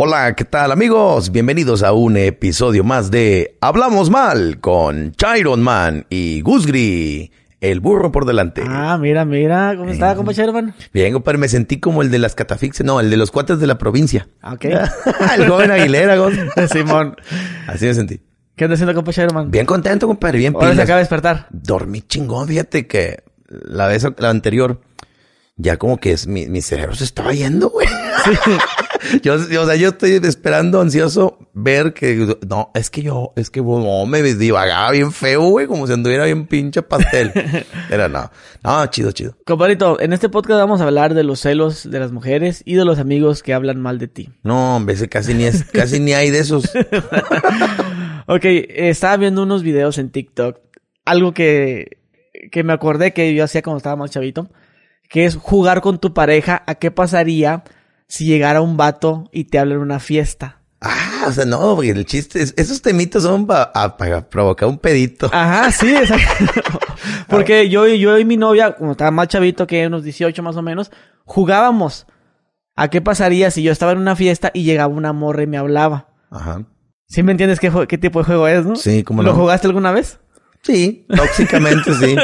Hola, ¿qué tal amigos? Bienvenidos a un episodio más de Hablamos Mal con Chiron Man y Gusgri, el burro por delante. Ah, mira, mira, ¿cómo está, compa Chiron Bien, compadre, me sentí como el de las catafixias, no, el de los cuates de la provincia. Ah, Ok. el joven Aguilera. Simón. Así me sentí. ¿Qué anda haciendo, compa Chiron Bien contento, compadre, bien Ahora se pilas. acaba de despertar. Dormí chingón, fíjate que la vez la anterior, ya como que es, mi, mi cerebro se estaba yendo, güey. yo, yo, o sea, yo estoy esperando ansioso ver que, no, es que yo, es que no, me divagaba bien feo, güey, como si anduviera bien pinche pastel. Era no, no, chido, chido. Compadrito, en este podcast vamos a hablar de los celos de las mujeres y de los amigos que hablan mal de ti. No, hombre, casi ni es, casi ni hay de esos. Ok, estaba viendo unos videos en TikTok. Algo que, que me acordé que yo hacía cuando estaba más chavito. Que es jugar con tu pareja a qué pasaría si llegara un vato y te habla en una fiesta. Ah, o sea, no, porque el chiste es, esos temitos son para provocar un pedito. Ajá, sí, exacto. Porque yo, yo y mi novia, como estaba más chavito que unos 18 más o menos, jugábamos. ¿A qué pasaría si yo estaba en una fiesta y llegaba una morra y me hablaba? Ajá. ¿Sí me entiendes qué, tipo de juego es, no? Sí, cómo ¿Lo no. jugaste alguna vez? Sí, tóxicamente sí.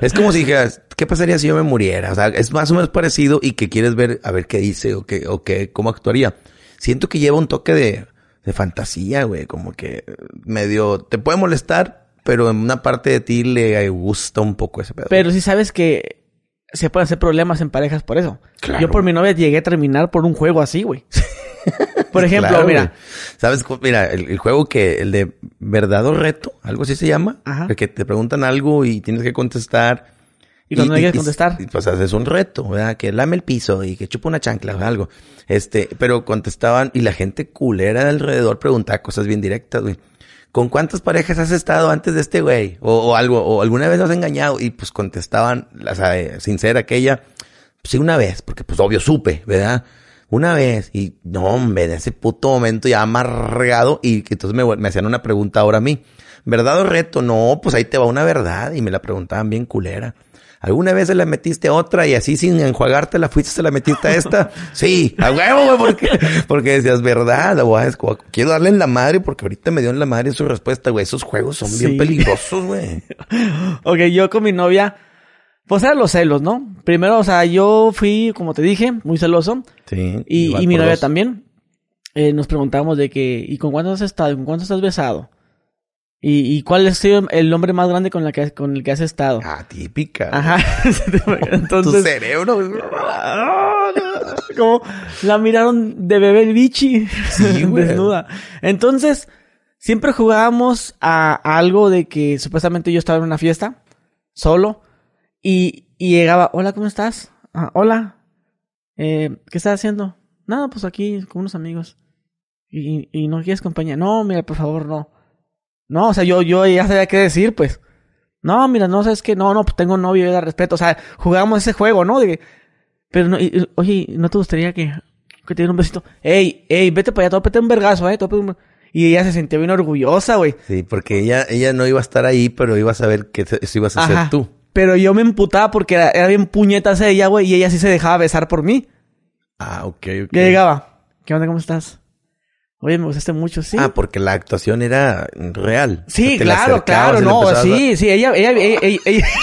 Es como si dijeras, ¿qué pasaría si yo me muriera? O sea, es más o menos parecido y que quieres ver a ver qué dice o qué, o qué, cómo actuaría. Siento que lleva un toque de, de fantasía, güey, como que medio, te puede molestar, pero en una parte de ti le gusta un poco ese pedo. Pero sí sabes que se pueden hacer problemas en parejas por eso. Claro. Yo por mi novia llegué a terminar por un juego así, güey. Por ejemplo, Claro, mira. ¿Sabes? Mira, el, el juego que, el de verdad o reto, algo así se llama. Ajá. El que te preguntan algo y tienes que contestar. Y cuando no quieres contestar. y, pues haces un reto, ¿verdad? Que lame el piso y que chupa una chancla o algo. Este, pero contestaban y la gente culera de alrededor preguntaba cosas bien directas, güey. ¿Con cuántas parejas has estado antes de este güey? O, o algo, o alguna vez has engañado y pues contestaban, la sincera aquella, sí una vez, porque pues obvio supe, ¿verdad? Una vez y no, hombre, en ese puto momento ya amargado y que entonces me, me hacían una pregunta ahora a mí. ¿Verdad o reto? No, pues ahí te va una verdad y me la preguntaban bien culera. ¿Alguna vez se la metiste a otra y así sin enjuagarte la fuiste, se la metiste a esta? Sí, a huevo, güey, porque, porque decías, verdad, güey, como, quiero darle en la madre porque ahorita me dio en la madre su respuesta, güey. Esos juegos son bien peligrosos, güey. Ok, yo con mi novia, pues eran los celos, ¿no? Primero, o sea, yo fui, como te dije, muy celoso. Sí. Y, y mi novia también. Eh, nos preguntábamos de que, ¿y con cuántos has estado? ¿Y con cuántos has besado? ¿Y, y cuál es el hombre más grande con, la que, con el que has estado? Ah, típica. Ajá. Tu Entonces, cerebro. güey. como la miraron de bebé bichi Sí, desnuda. Entonces, siempre jugábamos a, a algo de que supuestamente yo estaba en una fiesta, solo, y, y llegaba, hola, ¿cómo estás? "Ah, hola, eh, ¿qué estás haciendo? Nada, pues aquí con unos amigos. ¿Y, y no quieres compañía? No, mira, por favor, no. No, o sea, yo, yo ya sabía qué decir, pues. No, mira, no, sabes que no, no, pues tengo novio y da respeto. O sea, jugábamos ese juego, ¿no? De, pero, no, y- oye, ¿no te gustaría que, que te diera un besito? Ey, ey, vete para allá, tópate un vergazo, eh, tópate un... Y ella se sentía bien orgullosa, güey. Sí, porque ella, ella no iba a estar ahí, pero iba a saber que eso ibas a Ajá. hacer tú. Pero yo me emputaba porque era, era bien puñetas ella, güey, y ella sí se dejaba besar por mí. Ah, ok, ok. Ya llegaba. ¿Qué onda, cómo estás? Oye, me gustaste mucho, sí. Ah, porque la actuación era real. sí, claro, claro, no, sí, sí, ella, ella, ella, ella- ella-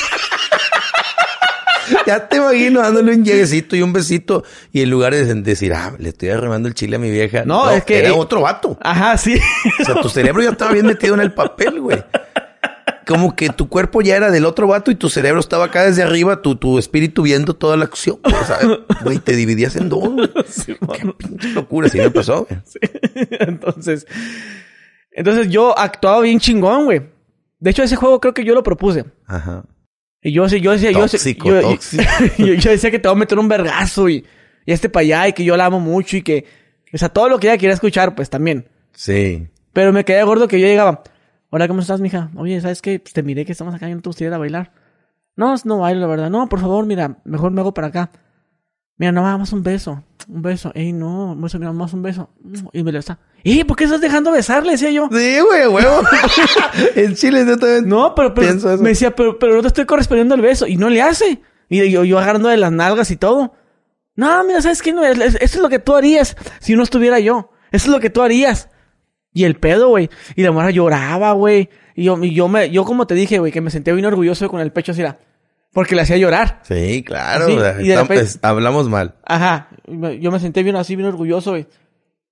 Ya te imagino dándole un lleguecito y un besito. Y en lugar de decir, ah, le estoy arremando el chile a mi vieja. No, es que- Era eh, otro vato. Ajá, sí. O sea, tu cerebro ya estaba bien metido en el papel, güey. Como que tu cuerpo ya era del otro vato y tu cerebro estaba acá desde arriba, tu, tu espíritu viendo toda la acción. O sea, güey, te dividías en dos, güey. Qué pinche locura, sí me pasó, güey. entonces, entonces yo actuaba bien chingón, güey. De hecho, ese juego creo que yo lo propuse. Ajá. Y yo, sí- yo decía, yo, Tóxico, yo, tóxico. yo, yo decía que te voy a meter un vergazo y, y este para allá y que yo la amo mucho y que, o sea, todo lo que ella quería escuchar, pues también. Sí. Pero me quedé gordo que yo llegaba. Hola, ¿cómo estás, mija? Oye, ¿sabes qué? Pues te miré que estamos acá y no te gustaría ir a bailar. No, no bailo, la verdad. No, por favor, mira, mejor me hago para acá. Mira, no, más un beso. Un beso. Ey, no, un beso, mira, más un beso. Y me lo está. ¡Eh, por qué estás dejando besarle? Decía yo. Sí, güey, huevo. en Chile yo también. No, pero, pero Pienso eso. me decía, pero, pero no te estoy correspondiendo el beso. Y no le hace. Y yo, yo agarrando de las nalgas y todo. No, mira, ¿sabes qué? No, esto es lo que tú harías si no estuviera yo. Eso es lo que tú harías. Y el pedo, güey. Y la morra lloraba, güey. Y yo, y yo me, yo como te dije, güey, que me sentía bien orgulloso con el pecho así, era, porque le hacía llorar. Sí, claro. Sí, o sea, y de tam- repente- es- hablamos mal. Ajá. Yo me sentía bien así, bien orgulloso, güey.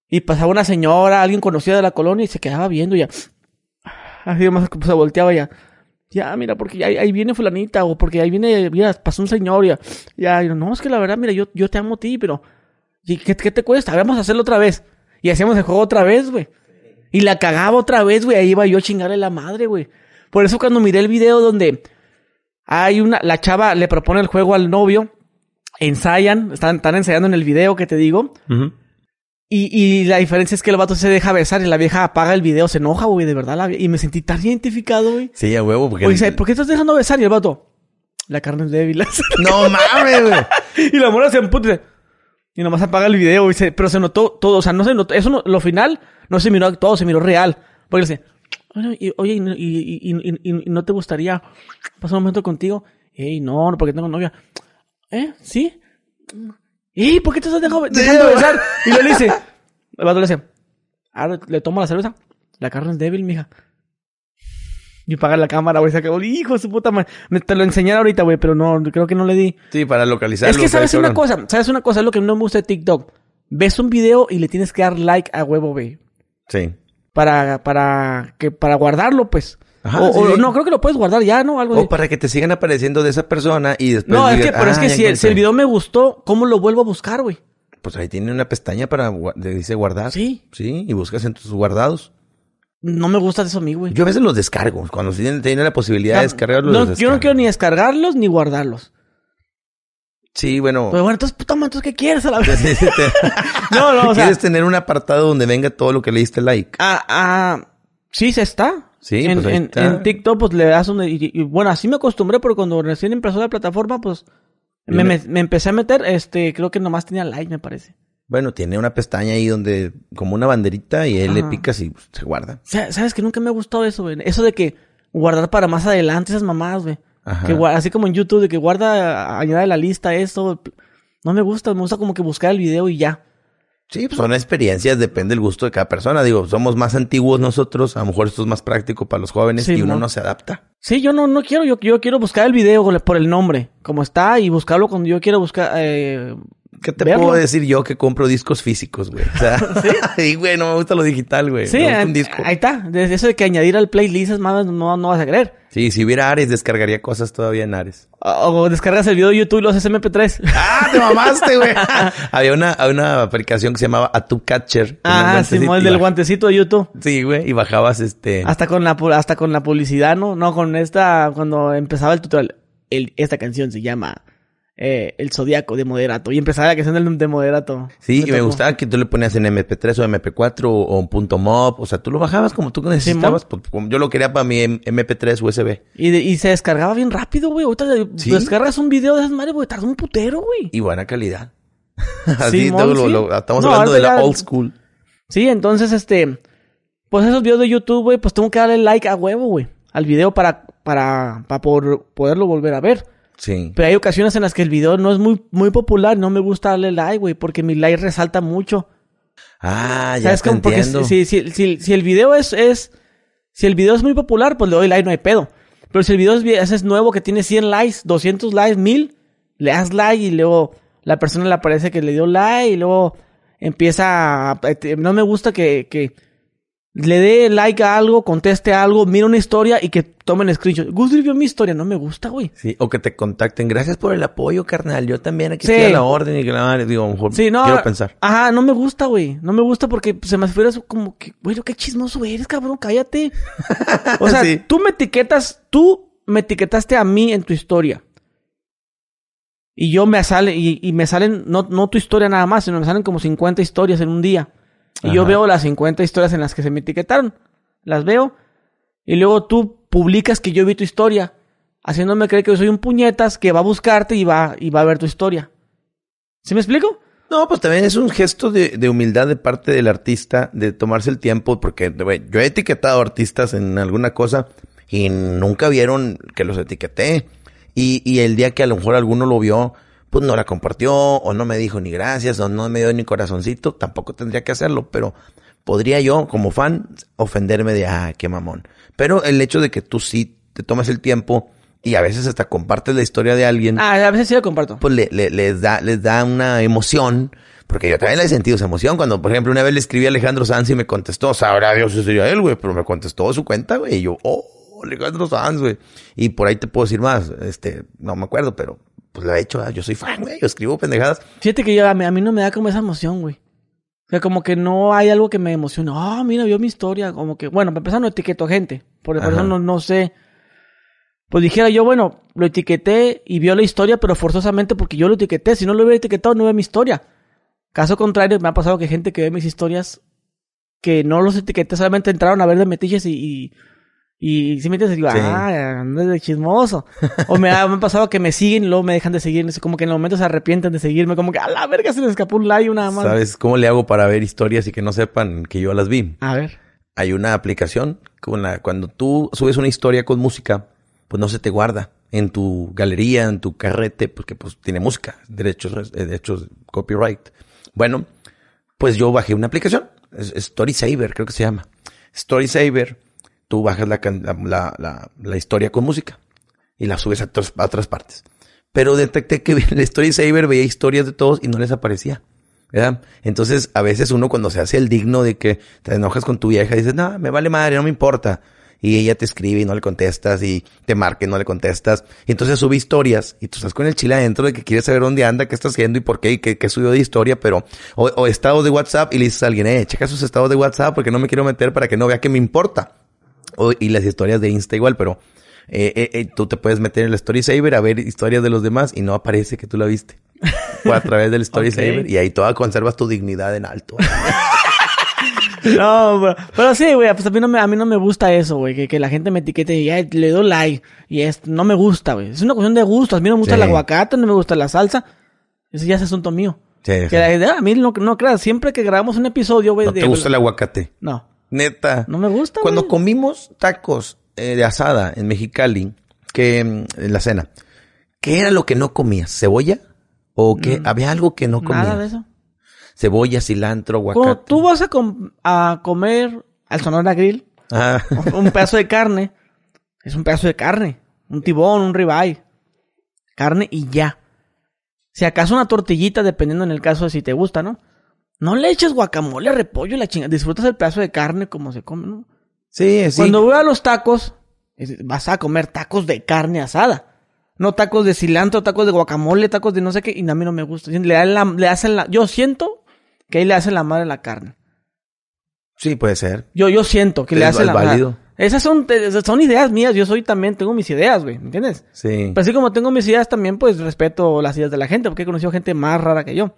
Y pasaba una señora, alguien conocida de la colonia y se quedaba viendo ya. Así más se volteaba ya. Ya, mira, porque ahí, ahí viene fulanita o porque ahí viene, mira, pasó un señor ya. Ya, yo, no, es que la verdad, mira, yo, yo te amo a ti, pero... ¿y ¿Qué, qué te cuesta? Vamos a hacerlo otra vez. Y hacíamos el juego otra vez, güey. Y la cagaba otra vez, güey. Ahí iba yo a chingarle la madre, güey. Por eso cuando miré el video donde hay una, la chava le propone el juego al novio, ensayan, están, están ensayando en el video que te digo, y, y la diferencia es que el vato se deja besar y la vieja apaga el video, se enoja, güey, de verdad, la y me sentí tan identificado, güey. Sí, a huevo. Porque Oye, ¿por qué estás dejando besar? Y el vato, la carne es débil. No mames, güey. y la mora se emputa y nomás apaga el video, y dice, pero se notó todo, o sea, no se notó, eso no, lo final no se miró actuado, se miró real. Porque le dice, oye, y, oye, y, y- no te gustaría pasar un momento contigo? Ey, no, no, porque tengo novia. ¿Eh? ¿Sí? ¿Y por qué te estás dejando, dejando besar? Y le dice, el vato le dice, ahora le tomo la cerveza, la carne es débil, mija. Y paga la cámara, güey, se acabó. Hijo de su puta madre. Me- Te lo enseñaré ahorita, güey, pero no, creo que no le di. Sí, para localizarlo. Es que sabes una cosa, sabes una cosa, es lo que no me gusta de TikTok. Ves un video y le tienes que dar like a huevo, güey. Sí. Para, para, que, para guardarlo, pues. Ajá, o, sí, o sí. no, creo que lo puedes guardar ya, ¿no? Algo así. O para que te sigan apareciendo de esa persona y después. No, es que, pero es "Ah, que si el, si el encontré". video me gustó, ¿cómo lo vuelvo a buscar, güey? Pues ahí tiene una pestaña para. de- Dice guardar. Sí. Sí, y buscas en tus guardados. No me gusta eso a mí, güey. Yo a veces los descargo. Cuando tienen, tienen la posibilidad No, de descargarlos, no, los yo no quiero ni descargarlos ni guardarlos. Sí, bueno. Pero bueno, entonces, puta madre, entonces, ¿qué quieres a la vez? No, no, o sea- ¿Quieres tener un apartado donde venga todo lo que le diste like? Ah, ah, sí, se está. Sí, en, pues ahí en, está. en TikTok, pues le das un... Y, y, bueno, así me acostumbré, porque cuando recién empezó la plataforma, pues... Me- me empecé a meter, este, creo que nomás tenía like, me parece. Bueno, tiene una pestaña ahí donde, como una banderita, y ahí le picas y se guarda. Sa- ¿Sabes que nunca me ha gustado eso, güey? Eso de que guardar para más adelante esas mamadas, güey. Que así como en YouTube, de que guarda, añade la lista eso. No me gusta, me gusta como que buscar el video y ya. Sí, pues son experiencias, depende del gusto de cada persona. Digo, somos más antiguos nosotros, a lo mejor esto es más práctico para los jóvenes Sí, y uno no se adapta. Sí, yo no, no quiero, yo, yo quiero buscar el video por el nombre, como está, y buscarlo cuando yo quiero buscar, eh, ¿Qué te verlo. puedo decir yo que compro discos físicos, güey? O sea, sí, güey, no me gusta lo digital, güey. Sí, me gusta eh, un disco. ahí está. Desde eso de que añadir al playlist es más, no, no vas a creer. Sí, si hubiera Ares, descargaría cosas todavía en Ares. O, o descargas el video de YouTube y los MP3. ¡Ah, te mamaste, güey! había una, había una aplicación que se llamaba Atu Catcher. ah, sí, el y del guantecito de YouTube. Sí, güey, y bajabas este... Hasta con la hasta con la publicidad, ¿no? No, con esta, cuando empezaba el tutorial. El, esta canción se llama eh, El Zodíaco de Moderato. Y empezaba la canción del, de Moderato. Sí, y me gustaba que tú le ponías en MP3 o MP4 o, o un punto .mov. O sea, tú lo bajabas como tú necesitabas. pues, como yo lo quería para mi M- MP3 USB. Y, de- y se descargaba bien rápido, güey. Ahorita de- Sí. descargas un video de esas madres, güey. Tarda un putero, güey. Y buena calidad. Así, lo- sí. lo- estamos No, hablando de la old school. Sí, entonces, este... Pues esos videos de YouTube, güey, pues tengo que darle like a huevo, güey. Al video para, para, para por- poderlo volver a ver. Sí. Pero hay ocasiones en las que el video no es muy, muy popular. No me gusta darle like, güey. Porque mi like resalta mucho. Ah, ya ¿Sabes te? Porque si, si, si, si el video es, es... Si el video es muy popular, pues le doy like, no hay pedo. Pero si el video es, ese es nuevo, que tiene 100 likes, 200 likes, 1000, le das like y luego la persona le aparece que le dio like y luego empieza a... No me gusta que, que le dé like a algo, conteste algo, mire una historia y que tomen screenshot. Gus vio mi historia, no me gusta, güey. Sí, o que te contacten. Gracias por el apoyo, carnal. Yo también aquí Sí. estoy a la orden y que la madre, digo, mejor Sí, no. quiero pensar. Ajá, no me gusta, güey. No me gusta porque se me fuera como que, güey, qué chismoso eres, cabrón, cállate. O sea, Sí. tú me etiquetas, tú me etiquetaste a mí en tu historia. Y yo me sale, y, y me salen, no, no tu historia nada más, sino me salen como 50 historias en un día. Y yo veo las 50 historias en las que se me etiquetaron. Las veo. Y luego tú publicas que yo vi tu historia. Haciéndome creer que yo soy un puñetas que va a buscarte y va, y va a ver tu historia. ¿Sí me explico? No, pues también es un gesto de, de humildad de parte del artista, de tomarse el tiempo, porque yo he etiquetado artistas en alguna cosa y nunca vieron que los etiqueté. Y, y el día que a lo mejor alguno lo vio, pues no la compartió, o no me dijo ni gracias, o no me dio ni corazoncito, tampoco tendría que hacerlo, pero podría yo, como fan, ofenderme de, ah, qué mamón. Pero el hecho de que tú sí te tomes el tiempo y a veces hasta compartes la historia de alguien, Ah, a veces sí lo comparto. pues le, le- les, da, les da una emoción. Porque yo también le he sentido esa emoción. Cuando, por ejemplo, una vez le escribí a Alejandro Sanz y me contestó, sabrá Dios si sería él, güey, pero me contestó su cuenta, güey. Y yo, oh, Alejandro Sanz, güey. Y por ahí te puedo decir más. Este, no me acuerdo, pero pues lo he hecho. ¿verdad? Yo soy fan, güey. Yo escribo pendejadas. Fíjate que yo, a, mí, a mí no me da como esa emoción, güey. O sea, como que no hay algo que me emocione. Ah, mira, vio mi historia. Como que, bueno, para empezar no etiqueto gente. Por, eso no, no sé. Pues dijera yo, bueno, lo etiqueté y vio la historia, pero forzosamente porque yo lo etiqueté. Si no lo hubiera etiquetado, no ve mi historia. Caso contrario, me ha pasado que gente que ve mis historias que no los etiqueté, solamente entraron a ver de metiches y... y y si me entiendes, digo, Sí. ah, andas de chismoso. O me ha, me ha pasado que me siguen y luego me dejan de seguir. Como que en el momento se arrepienten de seguirme. Como que a la verga se les escapó un like nada más. ¿Sabes cómo le hago para ver historias y que no sepan que yo las vi? A ver. Hay una aplicación con la, cuando tú subes una historia con música, pues no se te guarda en tu galería, en tu carrete, porque pues tiene música, derechos, eh, derechos, copyright. Bueno, pues yo bajé una aplicación, es Storysaver, creo que se llama. Storysaver, tú bajas la, la, la, la- la historia con música y la subes a, otras partes. Pero detecté que el Storysaver veía historias de todos y no les aparecía. ¿verdad? Entonces, a veces uno cuando se hace el digno de que te enojas con tu vieja, dices, no, me vale madre, no me importa. Y ella te escribe y no le contestas y te marca y no le contestas. Y entonces sube historias y tú estás con el chile adentro de que quieres saber dónde anda, qué está haciendo y por qué y qué, qué subió de historia, pero, o, o estados de WhatsApp y le dices a alguien, eh, checa sus estados de WhatsApp porque no me quiero meter para que no vea que me importa. O- y las historias de Insta igual, pero eh, eh, eh, tú te puedes meter en el Story Saver a ver historias de los demás y no aparece que tú la viste. Fue a través del Story Ok. Saver y ahí toda conservas tu dignidad en alto. No, pero, pero sí, güey, pues a mí no me, a mí no me gusta eso, güey, que, que la gente me etiquete y "Ay, le doy like y es, no me gusta, güey. Es una cuestión de gustos. A mí no me gusta Sí. el aguacate, no me gusta la salsa. Eso ya es asunto mío. Sí, sí. Que la idea, a mí no, no creas, siempre que grabamos un episodio, güey, No de- te gusta el aguacate. No, Neta. no me gusta, Cuando güey. comimos tacos eh, de asada en Mexicali, que mm, en la cena, ¿qué era lo que no comías? ¿Cebolla? ¿O qué? ¿Había algo que no comías? Mm. Nada de eso. Cebolla, cilantro, Cuando aguacate. tú vas a, com- a comer al Sonora Grill, Ah, un pedazo de carne, es un pedazo de carne. Un tibón, un ribeye. Carne y ya. Si acaso una tortillita, dependiendo en el caso de si te gusta, ¿no? No le eches guacamole, repollo y la chingada. Disfrutas el pedazo de carne como se come, ¿no? sí, sí. Cuando voy a los tacos, vas a comer tacos de carne asada. No tacos de cilantro, tacos de guacamole, tacos de no sé qué. Y a mí no me gusta. Le, dan la- le hacen la... Yo siento que ahí le hacen la madre a la carne. Sí, puede ser. Yo, yo siento que le hacen la válido. madre. Esas son, esas son ideas mías. Yo soy también, tengo mis ideas, güey. ¿Me entiendes? Sí. Pero así como tengo mis ideas también, pues respeto las ideas de la gente. Porque he conocido gente más rara que yo.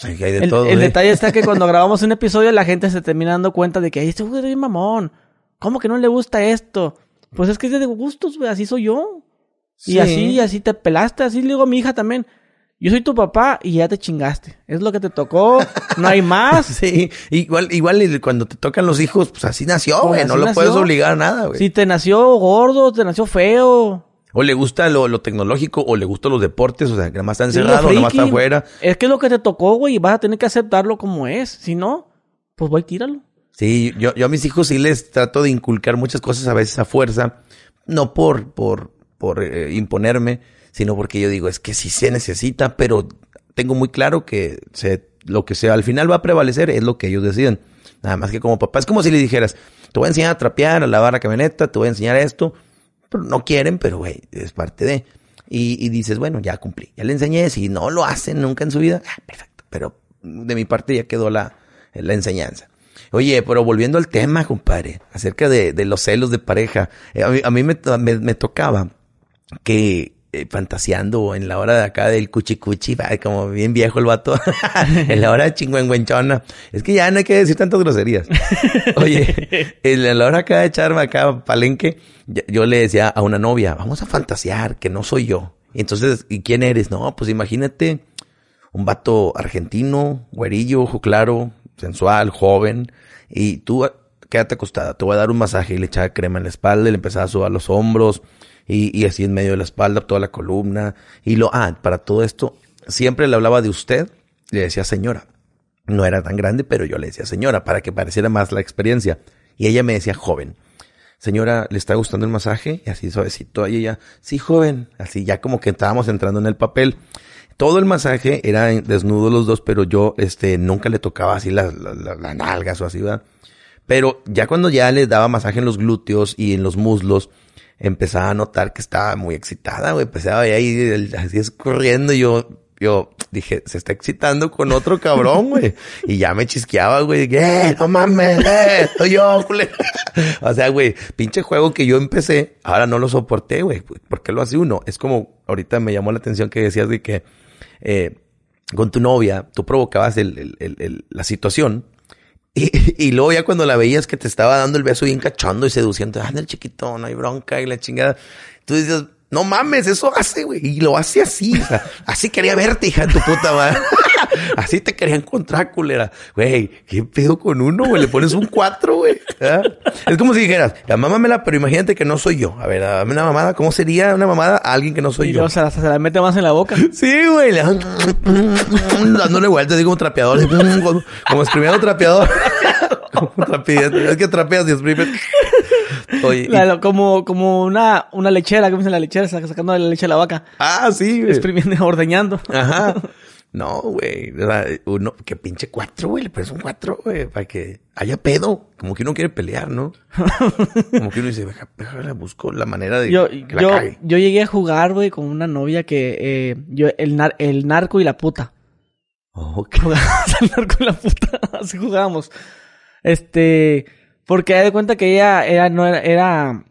Pues ahí hay de El, todo. el ¿eh? detalle está que cuando grabamos un episodio, la gente se termina dando cuenta de que "Ay, este güey es bien mamón. ¿Cómo que no le gusta esto? Pues es que es de gustos, güey. Así soy yo. Y Sí. así, así te pelaste. Así le digo a mi hija también. Yo soy tu papá y ya te chingaste. Es lo que te tocó. No hay más. Sí, igual, igual cuando te tocan los hijos, pues así nació, Pues güey. no lo nació. puedes obligar a nada, güey. Si te nació gordo, te nació feo. O le gusta lo, lo tecnológico, o le gustan los deportes, o sea, que nada más está encerrado, nada más está afuera. Es que es lo que te tocó, güey, y vas a tener que aceptarlo como es. Si no, pues voy, tíralo. Sí, yo, yo a mis hijos sí les trato de inculcar muchas cosas a veces a fuerza, no por, por, por eh, imponerme, sino porque yo digo, es que sí se necesita, pero tengo muy claro que se, lo que sea al final va a prevalecer es lo que ellos deciden. Nada más que como papá, es como si le dijeras, te voy a enseñar a trapear, a lavar la camioneta, te voy a enseñar esto, pero no quieren, pero güey, es parte de. Y, dices, bueno, ya cumplí, ya le enseñé, si no lo hacen nunca en su vida, ah, perfecto, pero de mi parte ya quedó la, la enseñanza. Oye, pero volviendo al tema, compadre, acerca de, los celos de pareja, eh, a mí, me tocaba que eh, fantaseando en la hora de acá del cuchi cuchi, va, como bien viejo el vato, en la hora chingüengüenchona, es que ya no hay que decir tantas groserías. Oye, en la hora acá de echarme acá palenque, yo, le decía a una novia, vamos a fantasear, que no soy yo. Y entonces, ¿y quién eres? No, pues imagínate un vato argentino, güerillo, ojo claro, sensual, joven, y tú quédate acostada, te voy a dar un masaje y le echaba crema en la espalda y le empezaba a sudar los hombros y, y así en medio de la espalda, toda la columna, y lo, ah, para todo esto, siempre le hablaba de usted, le decía señora. No era tan grande, pero yo le decía señora para que pareciera más la experiencia. Y ella me decía joven. Señora, ¿le está gustando el masaje? Y así suavecito. Y ella, sí, joven. Así ya como que estábamos entrando en el papel. Todo el masaje era desnudo los dos, pero yo, este, nunca le tocaba así las, nalgas o así, ¿verdad? Pero ya cuando ya le daba masaje en los glúteos y en los muslos, empezaba a notar que estaba muy excitada, güey. Empezaba ahí así escurriendo y yo, yo dije, se está excitando con otro cabrón, güey. Y ya me chisqueaba, güey. Eh, no mames, eh, soy yo, culero. o sea, güey, pinche juego que yo empecé, ahora no lo soporté, güey. ¿Por qué lo hace uno? Es como, ahorita me llamó la atención que decías de que, eh, con tu novia, tú provocabas el, el, el, la situación. Y, y, luego ya cuando la veías que te estaba dando el beso bien cachando y seduciendo, anda el chiquito, no hay bronca y la chingada. Tú dices, no mames, eso hace, güey. Y lo hace así. O sea, así quería verte, hija de tu puta madre. así te quería encontrar, culera. Güey, ¿qué pedo con uno, güey? Le pones un cuatro, güey. ¿Ah? Es como si dijeras, la mámamela, pero imagínate que no soy yo. A ver, dame una mamada. ¿Cómo sería una mamada a alguien que no soy y yo? O sea, se la mete más en la boca. Sí, güey. Le... Dándole vueltas, digo, como trapeador. Como escribiendo trapeador. como trapeador. Es que trapeas y exprimes. La, como, como una, una lechera, ¿cómo dice la lechera? Sacando la leche de la vaca. Ah, sí, güey. Exprimiendo, ordeñando. Ajá. No, güey. Uno, que pinche cuatro, güey. Le pones un cuatro, güey, para que haya pedo. Como que uno quiere pelear, ¿no? Como que uno dice, déjame, busco la manera de yo, que la yo, cague. yo llegué a jugar, güey, con una novia que, eh, yo, el, nar, el narco y la puta. Oh, okay. Jugábamos el narco y la puta. Así jugábamos. Este, porque de cuenta que ella era, no era, era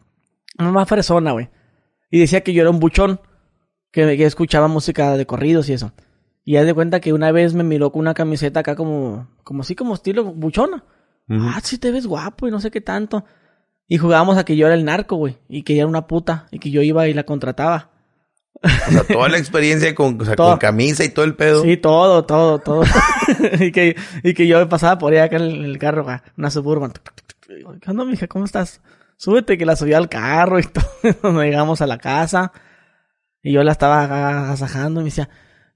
una más fresona, güey. Y decía que yo era un buchón, que, que escuchaba música de corridos y eso. Y haz de cuenta que una vez me miró con una camiseta acá como, como así como estilo buchona. Uh -huh. Ah, sí te ves guapo y no sé qué tanto. Y jugábamos a que yo era el narco, güey. Y que ella era una puta. Y que yo iba y la contrataba. O sea, toda la experiencia con, o sea, con camisa y todo el pedo. Sí, todo, todo, todo. y, que, y que yo pasaba por ahí acá en el, carro, una suburban. ¿Qué onda, mija? ¿Cómo estás? Súbete que la subí al carro y todo. Cuando llegamos a la casa. Y yo la estaba agasajando y me decía,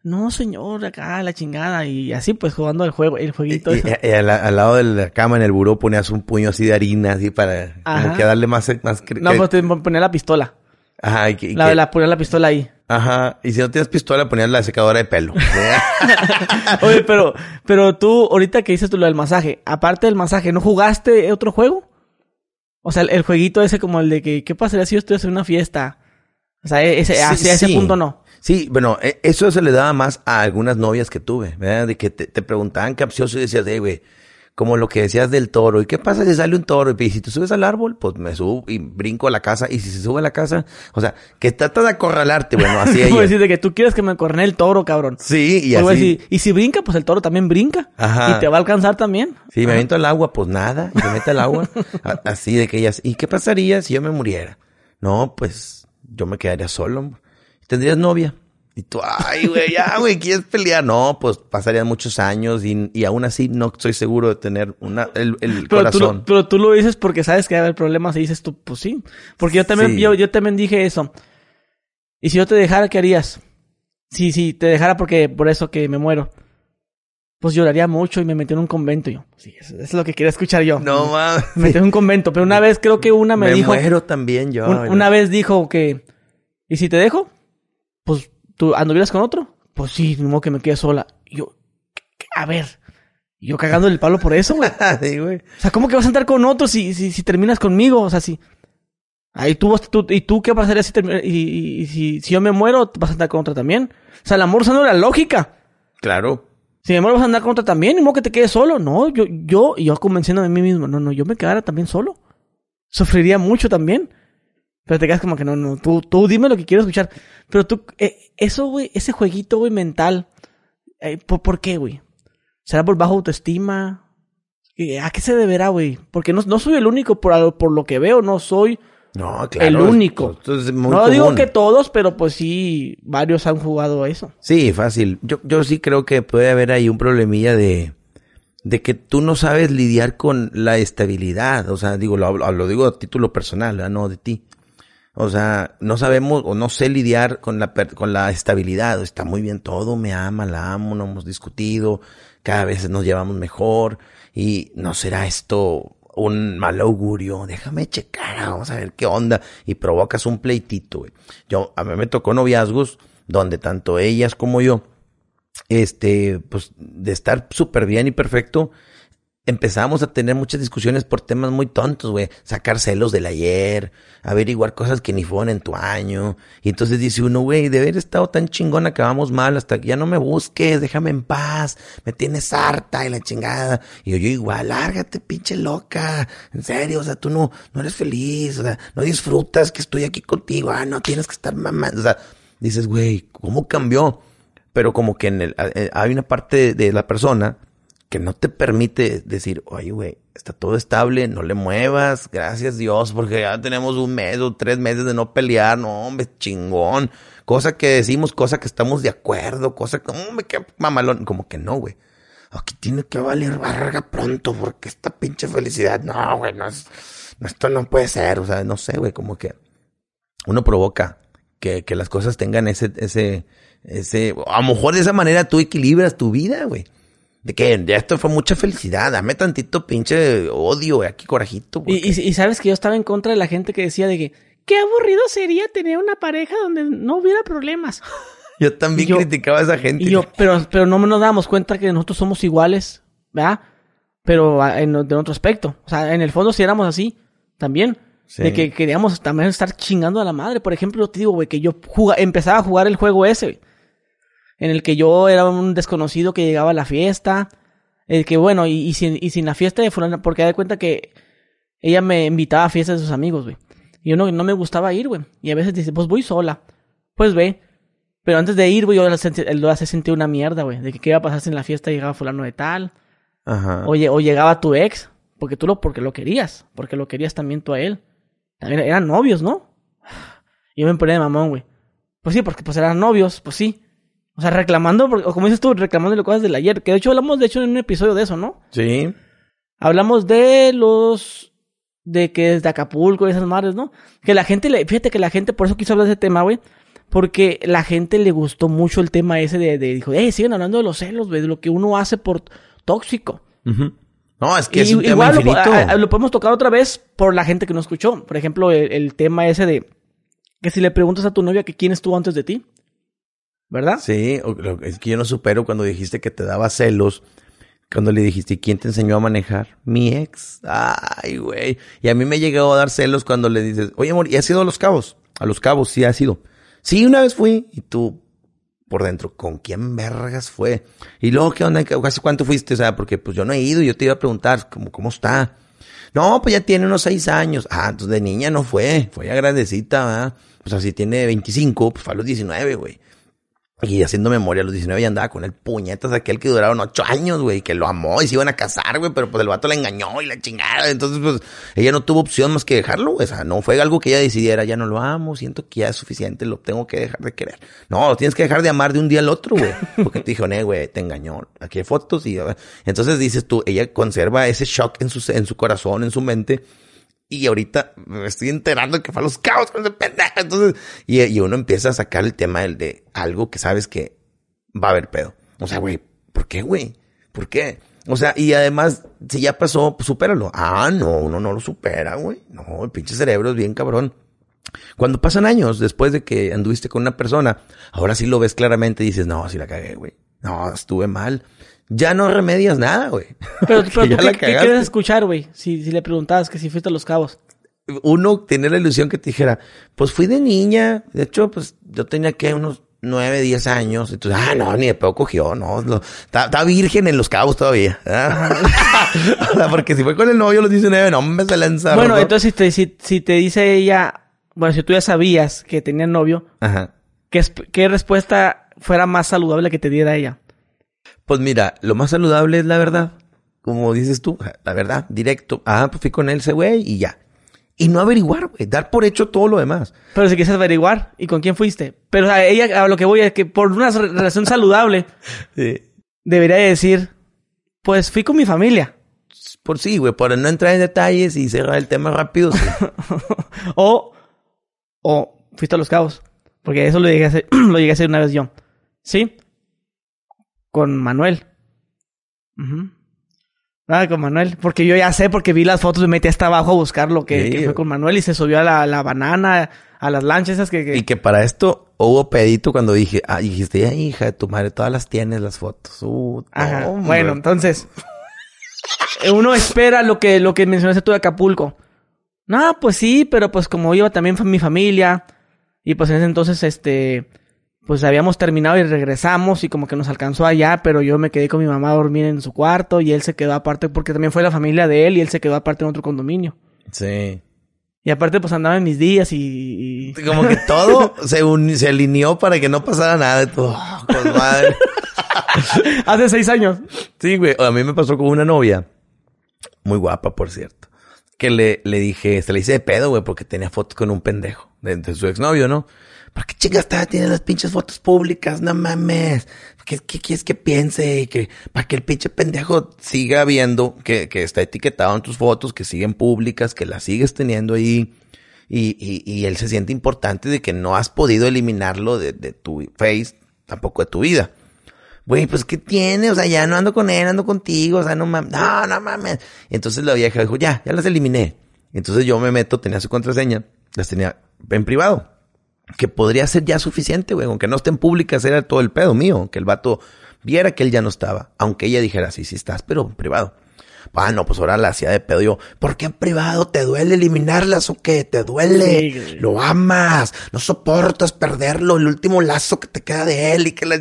no, señor, acá la chingada. Y así, pues, jugando el juego, el jueguito. Y, y, y al, al, lado de la cama en el buró ponías un puño así de harina, así para Ajá. como que darle más... más no, pues te ponía la pistola. Ajá. Y que, la, que... la ponía la pistola ahí. Ajá. Y si no tienes pistola, ponías la secadora de pelo. Oye, pero, pero tú, ahorita que dices tú lo del masaje, aparte del masaje, ¿no jugaste otro juego? O sea, el, el jueguito ese como el de que, ¿qué pasaría si yo estuviera en una fiesta? O sea, ese, sí, hacia ese punto no. Sí, bueno, e, eso se le daba más a algunas novias que tuve, ¿verdad? De que te, te preguntaban capcioso y decías, hey, güey, como lo que decías del toro. ¿Y qué pasa si sale un toro? Y si te subes al árbol, pues me subo y brinco a la casa. Y si se sube a la casa, o sea, que trata de acorralarte, bueno, así es. que tú quieres que me corne el toro, cabrón. Sí, y así. Decir, y si brinca, pues el toro también brinca. Ajá. Y te va a alcanzar también. Sí, me aviento al agua, pues nada. Y se mete al agua. así de que ellas, ¿y qué pasaría si yo me muriera? No, pues yo me quedaría solo. ¿Tendrías novia? Y tú, ay, güey, ya, güey, ¿quieres pelear? No, pues pasarían muchos años y, y aún así no estoy seguro de tener una, el, el pero corazón. Tú lo, pero tú lo dices porque sabes que va a haber problemas y dices tú, pues sí. Porque yo también, Sí. yo, yo también dije eso. Y si yo te dejara, ¿qué harías? Sí, sí, te dejara porque, por eso que me muero. Pues lloraría mucho y me metí en un convento yo. Sí, eso, eso es lo que quería escuchar yo. No mames. Me metí en un convento. Pero una vez creo que una me, Me dijo. muero también yo. un- una vez dijo que. ¿Y si te dejo? Pues tú anduvieras con otro. Pues sí, ni modo que me quede sola. Y yo, a ver. Y yo cagando el palo por eso, güey. sí, güey. O sea, ¿cómo que vas a andar con otro si, si, si terminas conmigo? O sea, si. Ahí tú, tú, ¿Y tú qué pasaría si, y, y- y si, si yo me muero, vas a andar con otra también? O sea, el amor usando la lógica. Claro. Si me muero, vas a andar con otra también. Ni modo que te quedes solo. No, yo, yo, y yo convenciéndome a mí mismo. No, no, yo me quedara también solo. Sufriría mucho también. Pero te quedas como que no, no, tú, tú dime lo que quiero escuchar. Pero tú, eh, eso, güey, ese jueguito, güey, mental. eh, ¿por, ¿Por qué, güey? ¿Será por baja autoestima? ¿A qué se deberá, güey? Porque no, no soy el único por, por lo que veo, no soy No, claro. el único. Esto es muy no digo que todos, pero pues sí, varios han jugado a eso. Sí, fácil. Yo, yo sí creo que puede haber ahí un problemilla de, de que tú no sabes lidiar con la estabilidad. O sea, digo, lo, lo digo a título personal, ¿verdad? no de ti. O sea, no sabemos o no sé lidiar con la, con la estabilidad. Está muy bien todo, me ama, la amo, no hemos discutido, cada vez nos llevamos mejor y no será esto un mal augurio. Déjame checar, vamos a ver qué onda. Y provocas un pleitito. Yo, a mí me tocó noviazgos donde tanto ellas como yo, este, pues de estar súper bien y perfecto, empezamos a tener muchas discusiones por temas muy tontos, güey. Sacar celos del ayer, averiguar cosas que ni fueron en tu año. Y entonces dice uno, güey, de haber estado tan chingón acabamos mal hasta que ya no me busques, déjame en paz, me tienes harta y la chingada. Y yo, igual, lárgate, pinche loca. En serio, o sea, tú no, no eres feliz, o sea, no disfrutas que estoy aquí contigo, ah, no tienes que estar mamando. O sea, dices, güey, ¿cómo cambió? Pero como que en el, eh, hay una parte de la persona que no te permite decir, oye, güey, está todo estable, no le muevas, gracias Dios, porque ya tenemos un mes o tres meses de no pelear, no, hombre, chingón. Cosa que decimos, cosa que estamos de acuerdo, cosa que, hombre, qué mamalón. Como que no, güey. Aquí tiene que valer barga pronto, porque esta pinche felicidad, no, güey, no es, esto no puede ser, o sea, no sé, güey, como que uno provoca que, que las cosas tengan ese, ese, ese, a lo mejor de esa manera tú equilibras tu vida, güey. De que ya esto fue mucha felicidad, dame tantito pinche odio, aquí corajito. Y, y, sabes que yo estaba en contra de la gente que decía de que qué aburrido sería tener una pareja donde no hubiera problemas. Yo también criticaba a esa gente. Y yo, pero, pero no nos damos cuenta que nosotros somos iguales, ¿verdad? Pero ah, en, de otro aspecto. O sea, en el fondo si éramos así, también. De que queríamos también estar chingando a la madre. Por ejemplo, te digo, güey, que yo empezaba a jugar el juego ese, en el que yo era un desconocido que llegaba a la fiesta, el que bueno, y, sin, y sin la fiesta de fulana, porque da cuenta que ella me invitaba a fiestas de sus amigos, güey. Y yo no, no me gustaba ir, güey. Y a veces dice, pues voy sola. Pues ve. Pero antes de ir, güey, yo lo hace sentir una mierda, güey. De que qué iba a pasar si en la fiesta llegaba fulano de tal. Ajá. O, o llegaba tu ex. Porque tú lo, porque lo querías. Porque lo querías también tú a él. También eran novios, ¿no? Y yo me ponía de mamón, güey. Pues sí, porque pues eran novios, pues sí. O sea, reclamando, o como dices tú, reclamando cosas del ayer. Que de hecho hablamos, de hecho, en un episodio de eso, ¿no? Sí. Hablamos de los. de que desde Acapulco y esas madres, ¿no? Que la gente le. Fíjate que la gente, por eso quiso hablar de ese tema, güey. Porque la gente le gustó mucho el tema ese de. de dijo, eh, siguen hablando de los celos, güey, de lo que uno hace por tóxico. No, es que es un tema infinito. Lo, lo, podemos tocar otra vez por la gente que no escuchó. Por ejemplo, el, el tema ese de. Que si le preguntas a tu novia que quién estuvo antes de ti. ¿Verdad? Sí, es que yo no supero cuando dijiste que te daba celos. Cuando le dijiste, ¿y quién te enseñó a manejar? Mi ex. Ay, güey. Y a mí me llegó a dar celos cuando le dices, oye, amor, ¿y has ido a Los Cabos? A Los Cabos, sí, has ido. Sí, una vez fui. Y tú, por dentro, ¿con quién vergas fue? Y luego, ¿qué onda? ¿Hace cuánto fuiste? O sea, porque pues yo no he ido y yo te iba a preguntar, ¿cómo, cómo está? No, pues ya tiene unos seis años. Ah, entonces de niña no fue. Fue agradecita, ¿verdad? Pues así tiene 25, pues fue a los 19, güey. Y haciendo memoria, a los 19 ya andaba con el puñetas aquel que duraron 8 años, güey, que lo amó y se iban a casar, güey, pero pues el vato la engañó y la chingada. Entonces, pues, ella no tuvo opción más que dejarlo, güey. O sea, no fue algo que ella decidiera, ya no lo amo, siento que ya es suficiente, lo tengo que dejar de querer. No, lo tienes que dejar de amar de un día al otro, güey. Porque te dijo, güey, te engañó. Aquí hay fotos y... Entonces dices tú, ella conserva ese shock en su, en su corazón, en su mente y ahorita me estoy enterando que fue a los cabos con ese pendejo. Entonces, y, y, uno empieza a sacar el tema de algo que sabes que va a haber pedo. O sea, güey, ¿por qué, güey? ¿Por qué? O sea, y además, si ya pasó, pues supéralo. Ah, no, uno no lo supera, güey. No, el pinche cerebro es bien cabrón. Cuando pasan años después de que anduviste con una persona, ahora sí lo ves claramente y dices, no, sí la cagué, güey. No, estuve mal ya no remedias nada, güey. Pero, pero ¿qué, quieres escuchar, güey? Si, si le preguntabas que si fuiste a Los Cabos. Uno tiene la ilusión que te dijera, pues fui de niña. De hecho, pues yo tenía que unos nueve, diez años. Entonces, ah, no, ni de pedo cogió, no. Está virgen en Los Cabos todavía. porque si fue con el novio a los 19, no, me se lanza. Bueno, entonces si te, si, si te dice ella, bueno, si tú ya sabías que tenía novio, Ajá. ¿qué, ¿qué respuesta fuera más saludable que te diera ella? Pues mira, lo más saludable es la verdad. Como dices tú, la verdad, directo. Ah, pues fui con él ese güey y ya. Y no averiguar, güey. Dar por hecho todo lo demás. Pero si quieres averiguar, ¿y con quién fuiste? Pero a ella, a lo que voy es que por una relación saludable, debería decir, pues fui con mi familia. Por sí, güey, para no entrar en detalles y cerrar el tema rápido. o, ¿O fuiste a Los Cabos? Porque eso lo llegué a hacer, lo llegué a hacer una vez yo. ¿Sí? Con Manuel. Ujú. Ah, con Manuel. Porque yo ya sé, porque vi las fotos me metí hasta abajo a buscar lo que, Sí. que fue con Manuel y se subió a la, la banana, a las lanchas esas que... que- Y que para esto hubo pedito cuando dije, ah, dijiste, ya hija de tu madre, todas las tienes las fotos. Uh, Ajá. bueno, entonces. eh, Uno espera lo que, lo que mencionaste tú de Acapulco. No, pues sí, pero pues como iba también mi familia. Y pues en ese entonces, este. Pues habíamos terminado y regresamos y como que nos alcanzó allá, pero yo me quedé con mi mamá a dormir en su cuarto y él se quedó aparte porque también fue la familia de él y él se quedó aparte en otro condominio. Sí. Y aparte pues andaba en mis días y... y- Como que todo se, uni- se alineó para que no pasara nada de todo. Con madre. Hace seis años. Sí, güey. A mí me pasó con una novia. Muy guapa, por cierto. Que le, le dije, se le hice de pedo, güey, porque tenía fotos con un pendejo de, de su exnovio, ¿no? ¿Para qué está? Tiene las pinches fotos públicas, no mames. ¿Qué, qué quieres que piense? Que, para que el pinche pendejo siga viendo que, que está etiquetado en tus fotos, que siguen públicas, que las sigues teniendo ahí. Y, y, y él se siente importante de que no has podido eliminarlo de, de tu face, tampoco de tu vida. Güey, pues ¿qué tiene? O sea, ya no ando con él, ando contigo, o sea, no mames, no, no mames. Entonces la vieja dijo, ya, ya las eliminé. Entonces yo me meto, tenía su contraseña, las tenía en privado. Que podría ser ya suficiente, güey, aunque no estén públicas, era todo el pedo mío, que el vato viera que él ya no estaba, aunque ella dijera, sí, sí estás, pero en privado. Ah, no, pues ahora la hacía de pedo yo. ¿Por qué en privado? ¿Te duele eliminarlas o qué? ¿Te duele? Sí. Lo amas. No soportas perderlo. El último lazo que te queda de él y que la...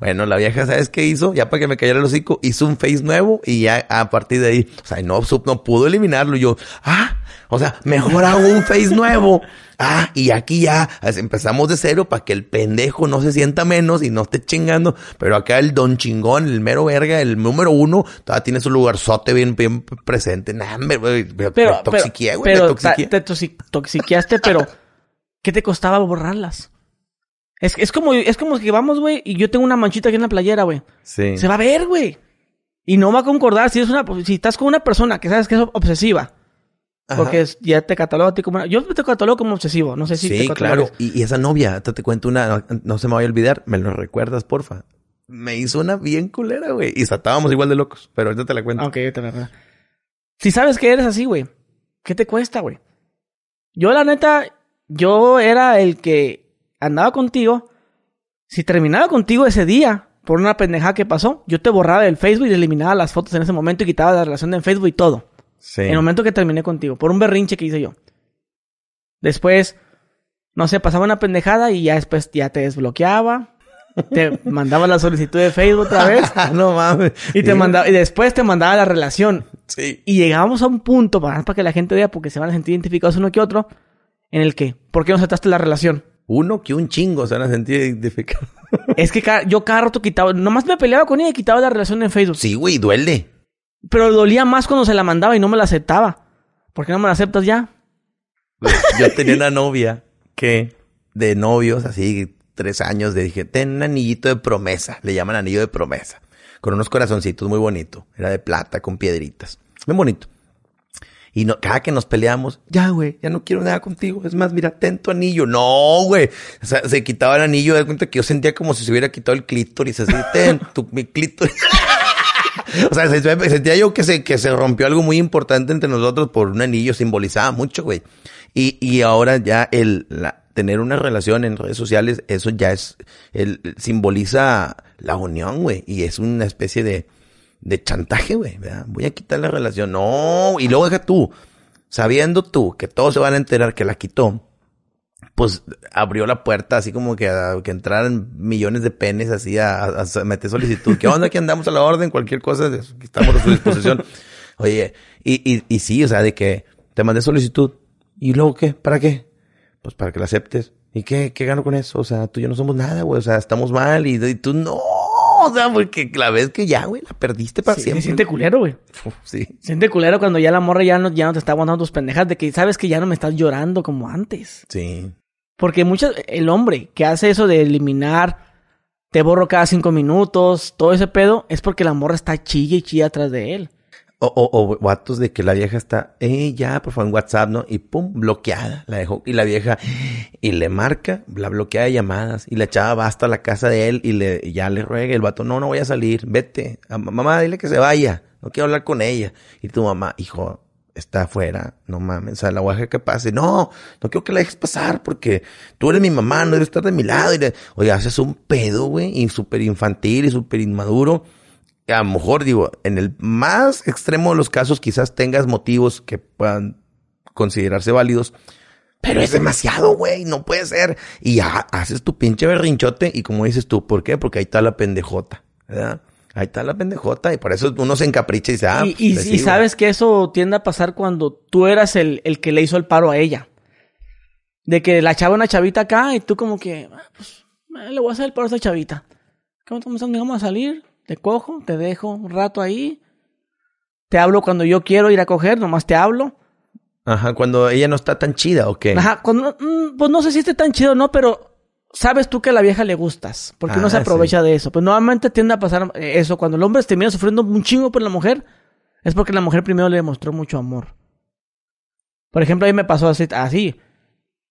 Bueno, la vieja, ¿sabes qué hizo? Ya para que me cayera el hocico, hizo un face nuevo y ya a partir de ahí, o sea, no, no pudo eliminarlo. Y yo, ah, o sea, mejor hago un face nuevo. Ah, y aquí ya empezamos de cero para que el pendejo no se sienta menos y no esté chingando. Pero acá el don chingón, el mero verga, el número uno, todavía tiene su lugarzote bien, bien presente. Nah, me, me, me Pero, toxiqué, güey, pero te toxi- toxiqueaste, pero ¿qué te costaba borrarlas? Es, es como, es como que vamos, güey, y yo tengo una manchita aquí en la playera, güey. Sí. Se va a ver, güey. Y no va a concordar si es una, si estás con una persona que sabes que es obsesiva. Ajá. Porque es- ya te catalogo a ti como, yo te catalogo como obsesivo. No sé si te Sí, claro. catalogas. Y, y esa novia, te, te cuento una, no, no se me vaya a olvidar, me lo recuerdas, porfa. Me hizo una bien culera, güey. Y estábamos igual de locos, pero ahorita te la cuento. Ok, te la verdad. Si sabes que eres así, güey, ¿qué te cuesta, güey? Yo, la neta, yo era el que andaba contigo. Si terminaba contigo ese día, por una pendejada que pasó, yo te borraba del Facebook y eliminaba las fotos en ese momento y quitaba la relación de Facebook y todo. Sí. En el momento que terminé contigo, por un berrinche que hice yo. Después, no sé, pasaba una pendejada y ya después ya te desbloqueaba. Te mandaba la solicitud de Facebook otra vez. no mames. Y te mandaba, y después te mandaba la relación. Sí. Y llegábamos a un punto, para, para que la gente vea, porque se van a sentir identificados uno que otro, en el que, ¿por qué no aceptaste la relación? Uno que un chingo se van a sentir identificados. es que yo cada rato quitaba, nomás me peleaba con ella y quitaba la relación en Facebook. Sí, güey, duele. Pero dolía más cuando se la mandaba y no me la aceptaba. ¿Por qué no me la aceptas ya? Yo tenía una novia que, de novios, así, tres años, le dije, ten un anillito de promesa. Le llaman anillo de promesa. Con unos corazoncitos muy bonito. Era de plata, con piedritas. Bien bonito. Y no, cada que nos peleamos, ya, güey, ya no quiero nada contigo. Es más, mira, ten tu anillo. No, güey. O sea, se quitaba el anillo, de cuenta que yo sentía como si se hubiera quitado el clítoris. Así, ten tu, mi clítoris. o sea, se- sentía yo que se, que se rompió algo muy importante entre nosotros por un anillo. Simbolizaba mucho, güey. Y, y ahora ya el, la, tener una relación en redes sociales, eso ya es, el, simboliza la unión, güey. Y es una especie de, de chantaje, güey. Voy a quitar la relación. No, y luego deja tú, sabiendo tú que todos se van a enterar que la quitó, pues abrió la puerta así como que, a, que entraran millones de penes así a, a- a meter solicitud. ¿Qué onda? Aquí andamos a la orden, cualquier cosa, estamos a su disposición. Oye, y, y, y sí, o sea, de que te mandé solicitud. ¿Y luego qué? ¿Para qué? Pues para que la aceptes. ¿Y qué, qué gano con eso? O sea, tú y yo no somos nada, güey. O sea, estamos mal y, y tú no. O sea, porque la vez que ya, güey, la perdiste para Sí, siempre. se siente culero, güey. Sí. Se siente culero cuando ya la morra ya no, ya no te está aguantando tus pendejas, de que sabes que ya no me estás llorando como antes. Sí. Porque muchas, el hombre que hace eso de eliminar, te borro cada cinco minutos, todo ese pedo, es porque la morra está chilla y chilla atrás de él. O, o, o vatos de que la vieja está, eh, ya, por favor, en WhatsApp, ¿no? Y pum, bloqueada, la dejó. Y la vieja, y le marca, la bloquea de llamadas. Y la chava va hasta la casa de él y le, ya le ruega. El vato, no, no voy a salir, vete. Mamá, dile que se vaya. No quiero hablar con ella. Y tu mamá, hijo, está afuera, no mames, o sea, la voy a dejar que pase. No, no quiero que la dejes pasar porque tú eres mi mamá, no debes estar de mi lado. Y le- oye, haces un pedo, güey, y súper infantil y súper inmaduro. A lo mejor, digo, en el más extremo de los casos quizás tengas motivos que puedan considerarse válidos. Pero es demasiado, güey, no puede ser. Y ya haces tu pinche berrinchote y como dices tú, ¿por qué? Porque ahí está la pendejota, ¿verdad? Ahí está la pendejota y por eso uno se encapricha y dice, ah, y, pues, y- sigo. sabes que eso tiende a pasar cuando tú eras el, el que le hizo el paro a ella. De que la chava una chavita acá y tú como que, ah, pues, le voy a hacer el paro a esa chavita. ¿Cómo estamos? Vamos a salir, te cojo, te dejo un rato ahí. Te hablo cuando yo quiero ir a coger, nomás te hablo. Ajá, cuando ella no está tan chida, ¿o qué? Ajá, cuando, mm, pues no sé si esté tan chido o no, pero sabes tú que a la vieja le gustas, porque Ah, se aprovecha de eso. Pues normalmente tiende a pasar eso, cuando el hombre termina sufriendo un chingo por la mujer, es porque la mujer primero le demostró mucho amor. Por ejemplo, a mí me pasó así, así.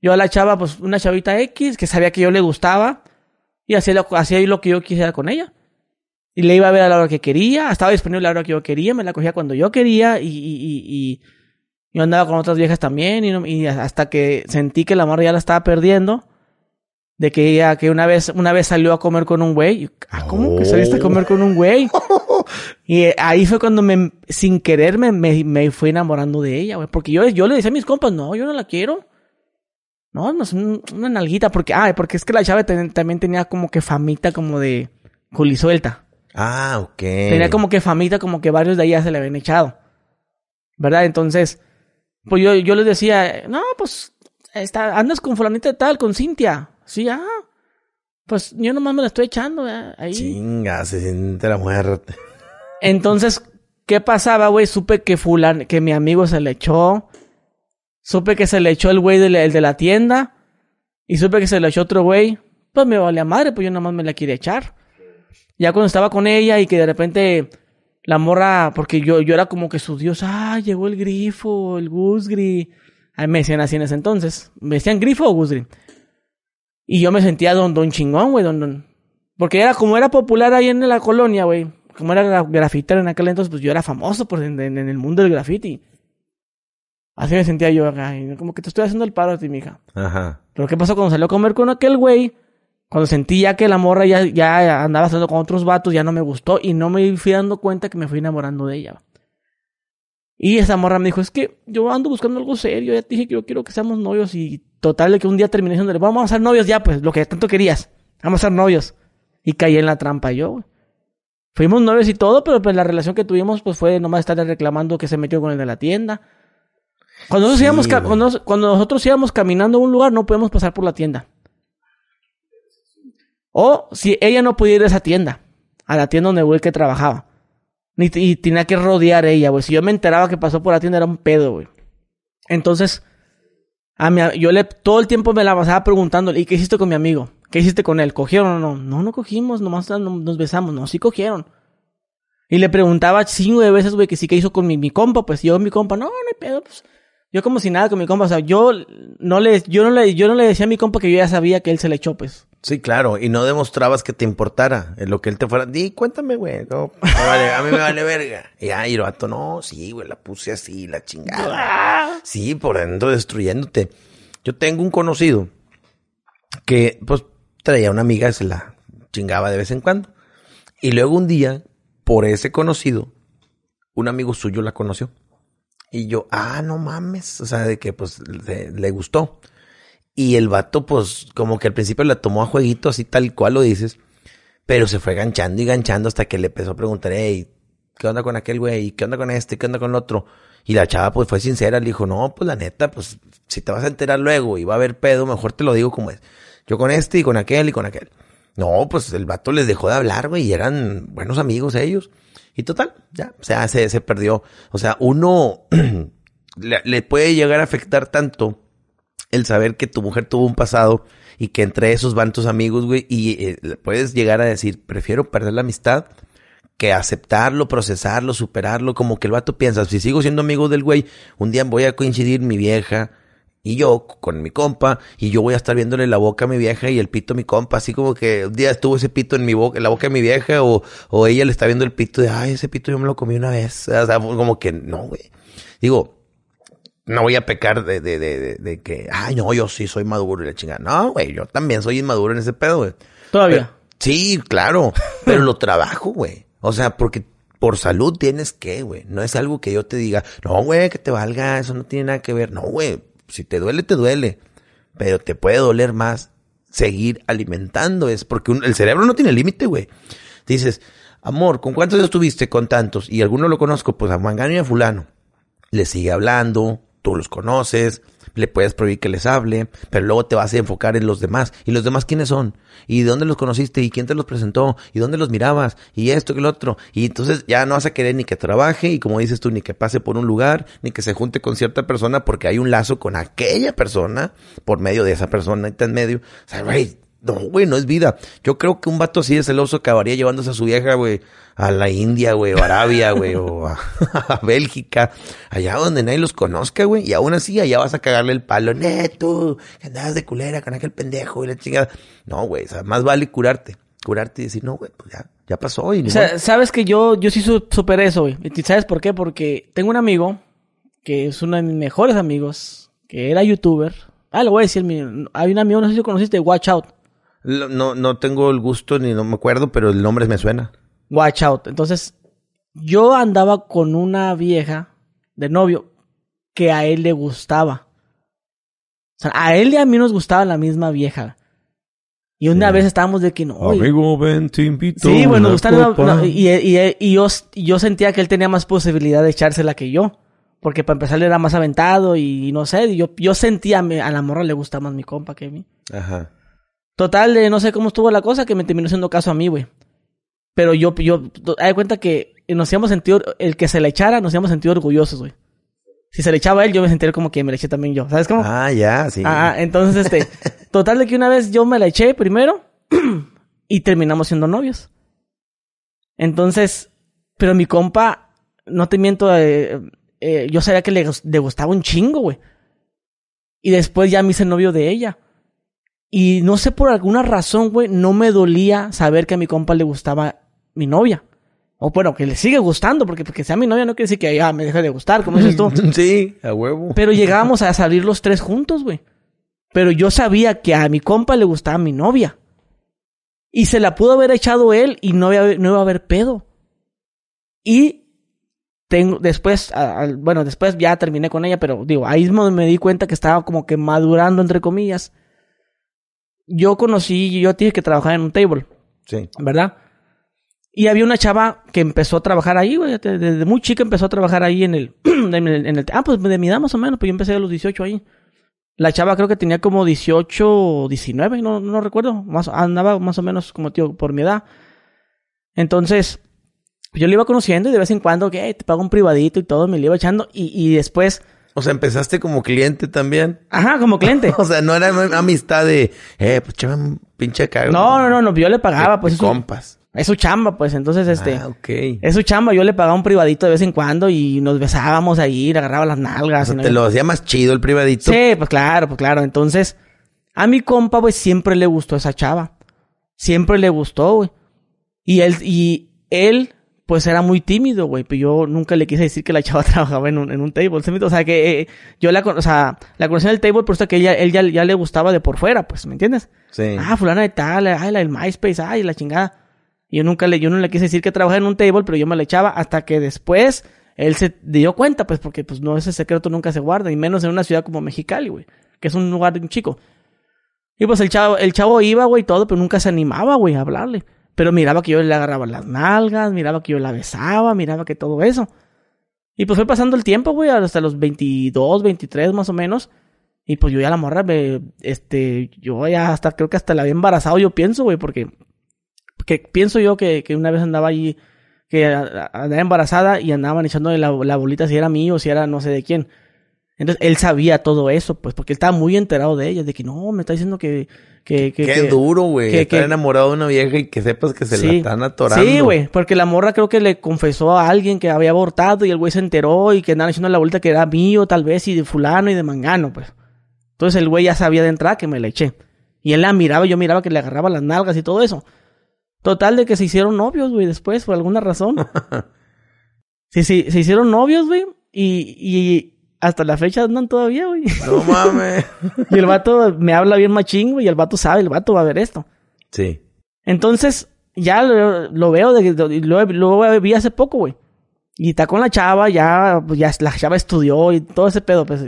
Yo a la chava, pues una chavita X, que sabía que yo le gustaba, y hacía lo, hacía lo que yo quisiera con ella. Y le iba a ver a la hora que quería, estaba disponible a la hora que yo quería, me la cogía cuando yo quería, y, y, y, y yo andaba con otras viejas también, y, no- y hasta que sentí que la morra ya la estaba perdiendo. De que ella, que una vez, una vez salió a comer con un güey. Ah, ¿cómo que saliste a comer con un güey? Y ahí fue cuando me, sin querer me, me, me fui enamorando de ella, güey. Porque yo, yo le decía a mis compas, no, yo no la quiero. No, no es un- una nalguita. Porque, ah, porque es que la chava ten- también tenía como que famita como de culisuelta. Ah, ok. Tenía como que famita, como que varios de ahí ya se le habían echado. ¿Verdad? Entonces, pues yo, yo les decía, no, pues, está, andas con fulanita de tal, con Cintia. Sí, ah. Pues yo nomás me la estoy echando, ¿verdad? ahí. Chinga, se siente la muerte. Entonces, ¿qué pasaba, güey? Supe que fulan, que mi amigo se le echó. Supe que se le echó el güey de la- el de la tienda. Y supe que se le echó otro güey. Pues me valía madre, pues yo nomás me la quería echar. Ya cuando estaba con ella y que de repente la morra, porque yo, yo era como que su dios, ah, llegó el grifo, el Gusgri. Ahí me decían así en ese entonces. Me decían grifo o Gusgri. Y yo me sentía don, don chingón, güey, don, don. Porque era como era popular ahí en la colonia, güey. Como era gra- grafitero en aquel entonces, pues yo era famoso por en, el mundo del graffiti. Así me sentía yo acá. como que te estoy haciendo el paro a ti, mija. Ajá. Pero ¿qué pasó cuando salió a comer con aquel güey? Cuando sentí ya que la morra ya, ya andaba haciendo con otros vatos, ya no me gustó y no me fui dando cuenta que me fui enamorando de ella. Y esa morra me dijo, es que yo ando buscando algo serio, ya te dije que yo quiero que seamos novios y total de que un día terminé diciéndole, vamos a ser novios ya, pues, lo que tanto querías, vamos a ser novios. Y caí en la trampa yo, güey. Fuimos novios y todo, pero pues la relación que tuvimos pues fue nomás estarle reclamando que se metió con el de la tienda. Cuando nosotros, Sí, íbamos, cuando nosotros íbamos caminando a un lugar, no podemos pasar por la tienda. O si ella no podía ir a esa tienda, a la tienda donde el güey que trabajaba. Ni, y tenía que rodear ella, güey. Si yo me enteraba que pasó por la tienda, era un pedo, güey. Entonces, a mi, yo le, todo el tiempo me la pasaba preguntándole, ¿y qué hiciste con mi amigo? ¿Qué hiciste con él? ¿Cogieron o no? No, no cogimos, nomás no- nos besamos. No, sí cogieron. Y le preguntaba cinco de veces, güey, que sí que hizo con mi, mi compa, pues yo mi compa, no, no hay pedo, pues. Yo como si nada con mi compa, o sea, yo no le, yo no le, yo no le decía a mi compa que yo ya sabía que él se le echó, pues. Sí, claro, y no demostrabas que te importara en lo que él te fuera. Di, cuéntame, güey. no, vale- a mí me vale verga. Y ya, y el vato, no, sí, güey, la puse así, la chingada. Sí, por dentro destruyéndote. Yo tengo un conocido que, pues, traía una amiga, se la chingaba de vez en cuando. Y luego un día, por ese conocido, un amigo suyo la conoció. Y yo, ah, no mames. O sea, de que, pues, le, le gustó. Y el vato, pues, como que al principio la tomó a jueguito, así tal cual lo dices. Pero se fue ganchando y ganchando hasta que le empezó a preguntar, hey, ¿qué onda con aquel güey? ¿Qué onda con este? ¿Qué onda con el otro? Y la chava, pues, fue sincera. Le dijo, no, pues, la neta, pues, si te vas a enterar luego y va a haber pedo, mejor te lo digo como es. Yo con este y con aquel y con aquel. No, pues, el vato les dejó de hablar, güey, y eran buenos amigos ellos. Y total, ya, o sea, se, se perdió. O sea, uno le, le puede llegar a afectar tanto el saber que tu mujer tuvo un pasado y que entre esos van tus amigos, güey, y eh, puedes llegar a decir, prefiero perder la amistad que aceptarlo, procesarlo, superarlo, como que el vato piensa, si sigo siendo amigo del güey, un día voy a coincidir mi vieja y yo con mi compa y yo voy a estar viéndole la boca a mi vieja y el pito a mi compa, así como que un día estuvo ese pito en mi boca, en la boca de mi vieja o, o ella le está viendo el pito de, ay, ese pito yo me lo comí una vez, o sea, como que no, güey. Digo, no voy a pecar de, de, de, de, que, ay, no, yo sí soy maduro y la chingada. No, güey, yo también soy inmaduro en ese pedo, güey. Todavía. sí, claro, pero lo trabajo, güey. O sea, porque por salud tienes que, güey. No es algo que yo te diga, no, güey, que te valga, eso no tiene nada que ver. No, güey, si te duele, te duele. Pero te puede doler más seguir alimentando, es porque el cerebro no tiene límite, güey. Dices, amor, ¿con cuántos estuviste? Con tantos. Y alguno lo conozco, pues a Mangano y a fulano. Le sigue hablando, tú los conoces, le puedes prohibir que les hable, pero luego te vas a enfocar en los demás. ¿Y los demás quiénes son? ¿Y de dónde los conociste? ¿Y quién te los presentó? ¿Y dónde los mirabas? ¿Y esto que el otro? Y entonces ya no vas a querer ni que trabaje y como dices tú, ni que pase por un lugar, ni que se junte con cierta persona porque hay un lazo con aquella persona por medio de esa persona está en medio. O sea, güey, no, güey, no es vida. Yo creo que un vato así de celoso acabaría llevándose a su vieja, güey, a la India, güey, o Arabia, güey, o a, Bélgica, allá donde nadie los conozca, güey, y aún así allá vas a cagarle el palo, neto, que andabas de culera con aquel pendejo y la chingada. No, güey, o sea, más vale curarte, curarte y decir, no, güey, pues ya, ya pasó. Y o sea, sabes que yo, yo sí superé eso, güey. ¿Y sabes por qué? Porque tengo un amigo que es uno de mis mejores amigos, que era youtuber. Ah, lo voy a decir, hay un amigo, no sé si lo conociste, Watch Out. No, no tengo el gusto ni no me acuerdo, pero el nombre me suena. Watch out. Entonces, yo andaba con una vieja de novio que a él le gustaba. O sea, a él y a mí nos gustaba la misma vieja. Y una vez estábamos de que no. Amigo, ven, te invito. Sí, bueno, gustaba. y, y, yo, yo sentía que él tenía más posibilidad de echársela que yo. Porque para empezar él era más aventado y no sé. Yo, yo sentía a la morra le gustaba más mi compa que a mí. Ajá. Total, de no sé cómo estuvo la cosa que me terminó haciendo caso a mí, güey. Pero yo, yo, hay cuenta que nos habíamos sentido, el que se le echara, nos habíamos sentido orgullosos, güey. Si se le echaba a él, yo me sentía como que me le eché también yo. ¿Sabes cómo? Ah, ya, sí. Ah, entonces, este, total de que una vez yo me la eché primero y terminamos siendo novios. Entonces, pero mi compa, no te miento, eh, eh, yo sabía que le, le gustaba un chingo, güey. Y después ya me hice novio de ella. Y no sé por alguna razón, güey, no me dolía saber que a mi compa le gustaba mi novia. O bueno, que le sigue gustando, porque, porque sea mi novia no quiere decir que ya me deje de gustar, como dices tú. Sí, a huevo. Pero llegábamos a salir los tres juntos, güey. Pero yo sabía que a mi compa le gustaba mi novia. Y se la pudo haber echado él y no, había, no iba a haber pedo. Y tengo, después, bueno, después ya terminé con ella, pero digo, ahí mismo me di cuenta que estaba como que madurando, entre comillas yo conocí, yo tuve que trabajar en un table. Sí. ¿Verdad? Y había una chava que empezó a trabajar ahí, güey. Desde muy chica empezó a trabajar ahí en el, en el, Ah, pues de mi edad más o menos, pues yo empecé a los 18 ahí. La chava creo que tenía como 18 o 19, no, no recuerdo. Más, andaba más o menos como tío por mi edad. Entonces, yo le iba conociendo y de vez en cuando, que te pago un privadito y todo, me le iba echando. Y, y después o sea, empezaste como cliente también. Ajá, como cliente. o sea, no era una amistad de, eh, pues chava, un pinche cago. No, no, no, no, yo le pagaba, pues. De compas. Es su chamba, pues. Entonces, este. Ah, ok. Es su chamba. Yo le pagaba un privadito de vez en cuando y nos besábamos ahí, le agarraba las nalgas. O sea, ¿Te lo hacía más chido el privadito? Sí, pues claro, pues claro. Entonces, a mi compa, pues siempre le gustó esa chava. Siempre le gustó, güey. Y él, y él pues era muy tímido, güey. Pero yo nunca le quise decir que la chava trabajaba en un, en un table. O sea, que eh, yo la, o sea, la conocí en el table, por eso que ella, él ya, ya, le gustaba de por fuera, pues, ¿me entiendes? Sí. Ah, fulana de tal, ay, la del MySpace, ay, la chingada. Y yo nunca le, yo no le quise decir que trabajaba en un table, pero yo me la echaba hasta que después él se dio cuenta, pues, porque pues no, ese secreto nunca se guarda, y menos en una ciudad como Mexicali, güey, que es un lugar chico. Y pues el chavo, el chavo iba, güey, todo, pero nunca se animaba, güey, a hablarle. Pero miraba que yo le agarraba las nalgas, miraba que yo la besaba, miraba que todo eso. Y pues fue pasando el tiempo, güey, hasta los 22, 23 más o menos. Y pues yo ya la morra, me, este, yo ya hasta, creo que hasta la había embarazado, yo pienso, güey, porque, que pienso yo que, que una vez andaba allí, que andaba embarazada y andaban echándole la, la bolita si era mío o si era no sé de quién. Entonces él sabía todo eso, pues, porque él estaba muy enterado de ella, de que no, me está diciendo que, Que, que, Qué que- duro, güey. que- Estar enamorado de una vieja y que sepas que se la Sí. están atorando. Sí, güey, porque la morra creo que le confesó a alguien que había abortado y el güey se enteró y que andaban haciendo la vuelta que era mío tal vez y de fulano y de mangano, pues. Entonces el güey ya sabía de entrada que me la eché. Y él la miraba, yo miraba que le agarraba las nalgas y todo eso. Total de que se hicieron novios, güey, después, por alguna razón. sí, sí, se hicieron novios, güey, y, y hasta la fecha andan todavía, güey. No mames. y el vato me habla bien machín, güey, y el vato sabe, el vato va a ver esto. sí. Entonces, ya lo, lo veo, de, de- lo, lo vi hace poco, güey. Y está con la chava, ya, pues, ya la chava estudió y todo ese pedo, pues.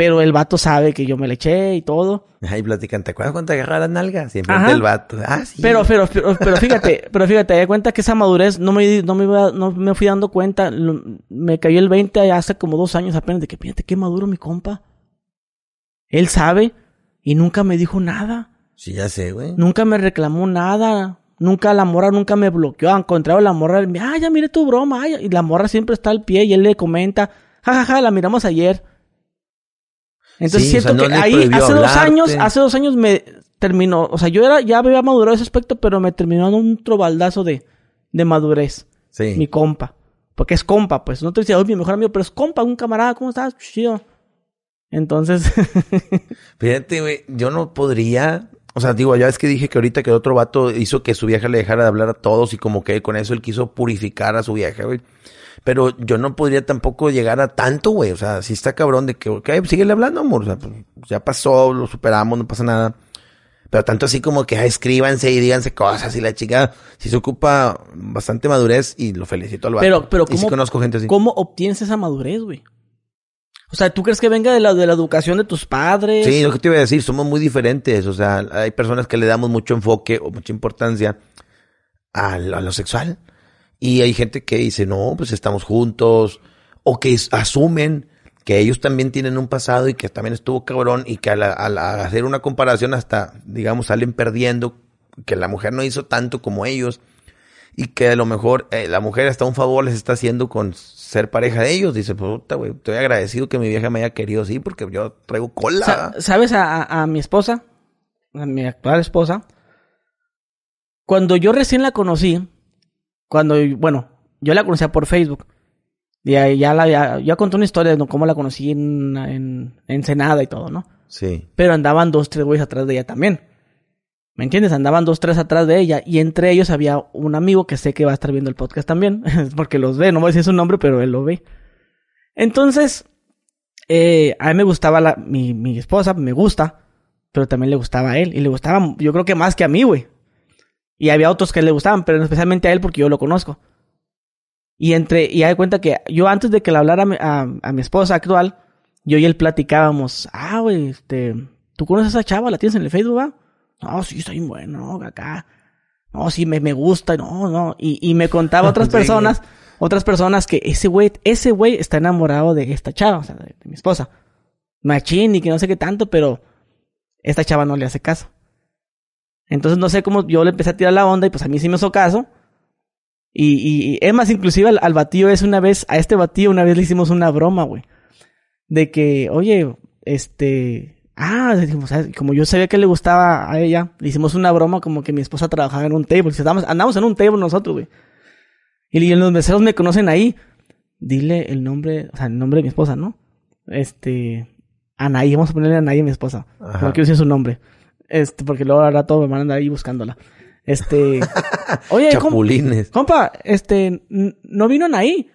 Pero el vato sabe que yo me le eché y todo. Ahí platican, ¿te acuerdas cuando te agarraba las nalgas? Siempre el vato. Ah, sí. Pero, pero, pero, pero fíjate, pero fíjate, cuenta que esa madurez no me, no me, iba- no me fui dando cuenta. Lo- me cayó el 20 hace como dos años apenas de que, fíjate qué maduro mi compa. Él sabe y nunca me dijo nada. Sí, ya sé, güey. Nunca me reclamó nada. Nunca la morra nunca me bloqueó. Al contrario, la morra, ah, ya mire tu broma. ay", y la morra siempre está al pie y él le comenta, jajaja, la miramos ayer. Entonces Sí, o siento sea, no que ahí, hace dos años, hace dos años me terminó, o sea, yo era, ya había madurado ese aspecto, pero me terminó dando un trobaldazo de, de madurez. Sí. Mi compa. Porque es compa, pues. No te decía, oye, mi mejor amigo, pero es compa, un camarada, ¿cómo estás? Chido. Entonces, Fíjate, güey, yo no podría. O sea, digo, ya es que dije que ahorita que otro vato hizo que su vieja le dejara de hablar a todos y como que con eso él quiso purificar a su vieja, güey. Pero yo no podría tampoco llegar a tanto, güey. O sea, si está cabrón de que, ok, síguele hablando, amor. O sea, pues, ya pasó, lo superamos, no pasa nada. Pero tanto así como que ah, escríbanse y díganse cosas y la chica, si se ocupa bastante madurez y lo felicito al vato. Pero- pero y sí ¿cómo- conozco gente así. ¿cómo obtienes esa madurez, güey? O sea, ¿tú crees que venga de la, de la educación de tus padres? Sí, lo que te iba a decir, somos muy diferentes. O sea, hay personas que le damos mucho enfoque o mucha importancia a lo, a lo sexual. Y hay gente que dice, no, pues estamos juntos. O que asumen que ellos también tienen un pasado y que también estuvo cabrón y que al, hacer una comparación hasta, digamos, salen perdiendo, que la mujer no hizo tanto como ellos y que a lo mejor eh, la mujer hasta un favor les está haciendo con ser pareja de ellos. Dice, puta, güey, estoy agradecido que mi vieja me haya querido así porque yo traigo cola. Sa- ¿Sabes a- a mi esposa? A mi actual esposa. Cuando yo recién la conocí, cuando, bueno, yo la conocía por Facebook. Y ahí ya la, ya, ya conté una historia de cómo la conocí en, en, en Ensenada y todo, ¿no? Sí. Pero andaban dos, tres güeyes atrás de ella también. ¿Me entiendes? Andaban dos, tres atrás de ella. Y entre ellos había un amigo que sé que va a estar viendo el podcast también. porque los ve. No voy a decir su nombre, pero él lo ve. Entonces, eh, a mí me gustaba la, mi, mi esposa, me gusta. Pero también le gustaba a él. Y le gustaba, yo creo que más que a mí, güey. Y había otros que le gustaban, pero especialmente a él porque yo lo conozco. Y entre, y hay cuenta que yo antes de que le hablara a mi, a, a mi esposa actual, yo y él platicábamos, ah, güey, este, ¿tú conoces a esa chava? ¿La tienes en el Facebook, va? No, sí, bien bueno, no, acá. No, sí, me, me gusta, no, no. Y, y me contaba otras personas, otras personas que ese güey, ese güey está enamorado de esta chava, o sea, de, de mi esposa. Machín y que no sé qué tanto, pero esta chava no le hace caso. Entonces no sé cómo yo le empecé a tirar la onda y pues a mí sí me hizo caso. Y, y, y es más, inclusive al, al batío es una vez, a este batío una vez le hicimos una broma, güey. De que, oye, este... Ah, dijimos, ¿sabes? como yo sabía que le gustaba a ella, le hicimos una broma como que mi esposa trabajaba en un table. Estábamos, andamos en un table nosotros, güey. Y los meseros me conocen ahí. Dile el nombre, o sea, el nombre de mi esposa, ¿no? Este... Anaí, vamos a ponerle Anaí a mi esposa. No quiero decir su nombre. Este, porque luego al rato me van a andar ahí buscándola. Este... Oye, ¿cómo- Chapulines. Compa, este, no vino Anaí.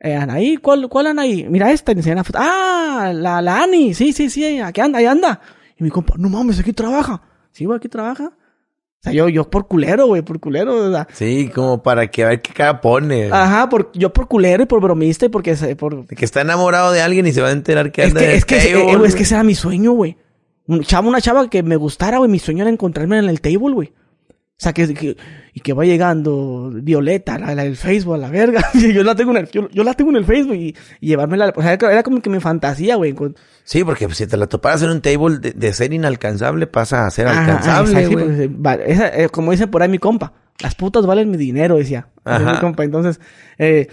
Eh, Anaí, ¿cuál, cuál Anaí? Mira esta, y enseñan la foto. Ah, la, la Ani, sí, sí, sí, aquí anda, ahí anda. Y mi compa, no mames, aquí trabaja. Sí, güey, aquí trabaja. O sea, yo, yo por culero, güey, por culero, o sea. Sí, como para que a ver qué cara pone. Ajá, por, yo por culero y por bromista y porque, se- por... Que está enamorado de alguien y se va a enterar que Es anda que, en el es que, ese- eh, es que ese era mi sueño, güey. Un chavo, una chava que me gustara, güey. Mi sueño era encontrarme en el table, güey. O sea, que, que- y que va llegando Violeta, la, la del Facebook, a la verga. Y yo la tengo en el, yo, yo la tengo en el Facebook y, y llevármela. O sea, era, como que mi fantasía, güey. con- Sí, porque si te la toparas en un table de, de ser inalcanzable pasa a ser Ajá, alcanzable, sí, güey. se- va- esa, eh, como dice por ahí mi compa, las putas valen mi dinero, decía. Ajá. Mi compa. Entonces, eh,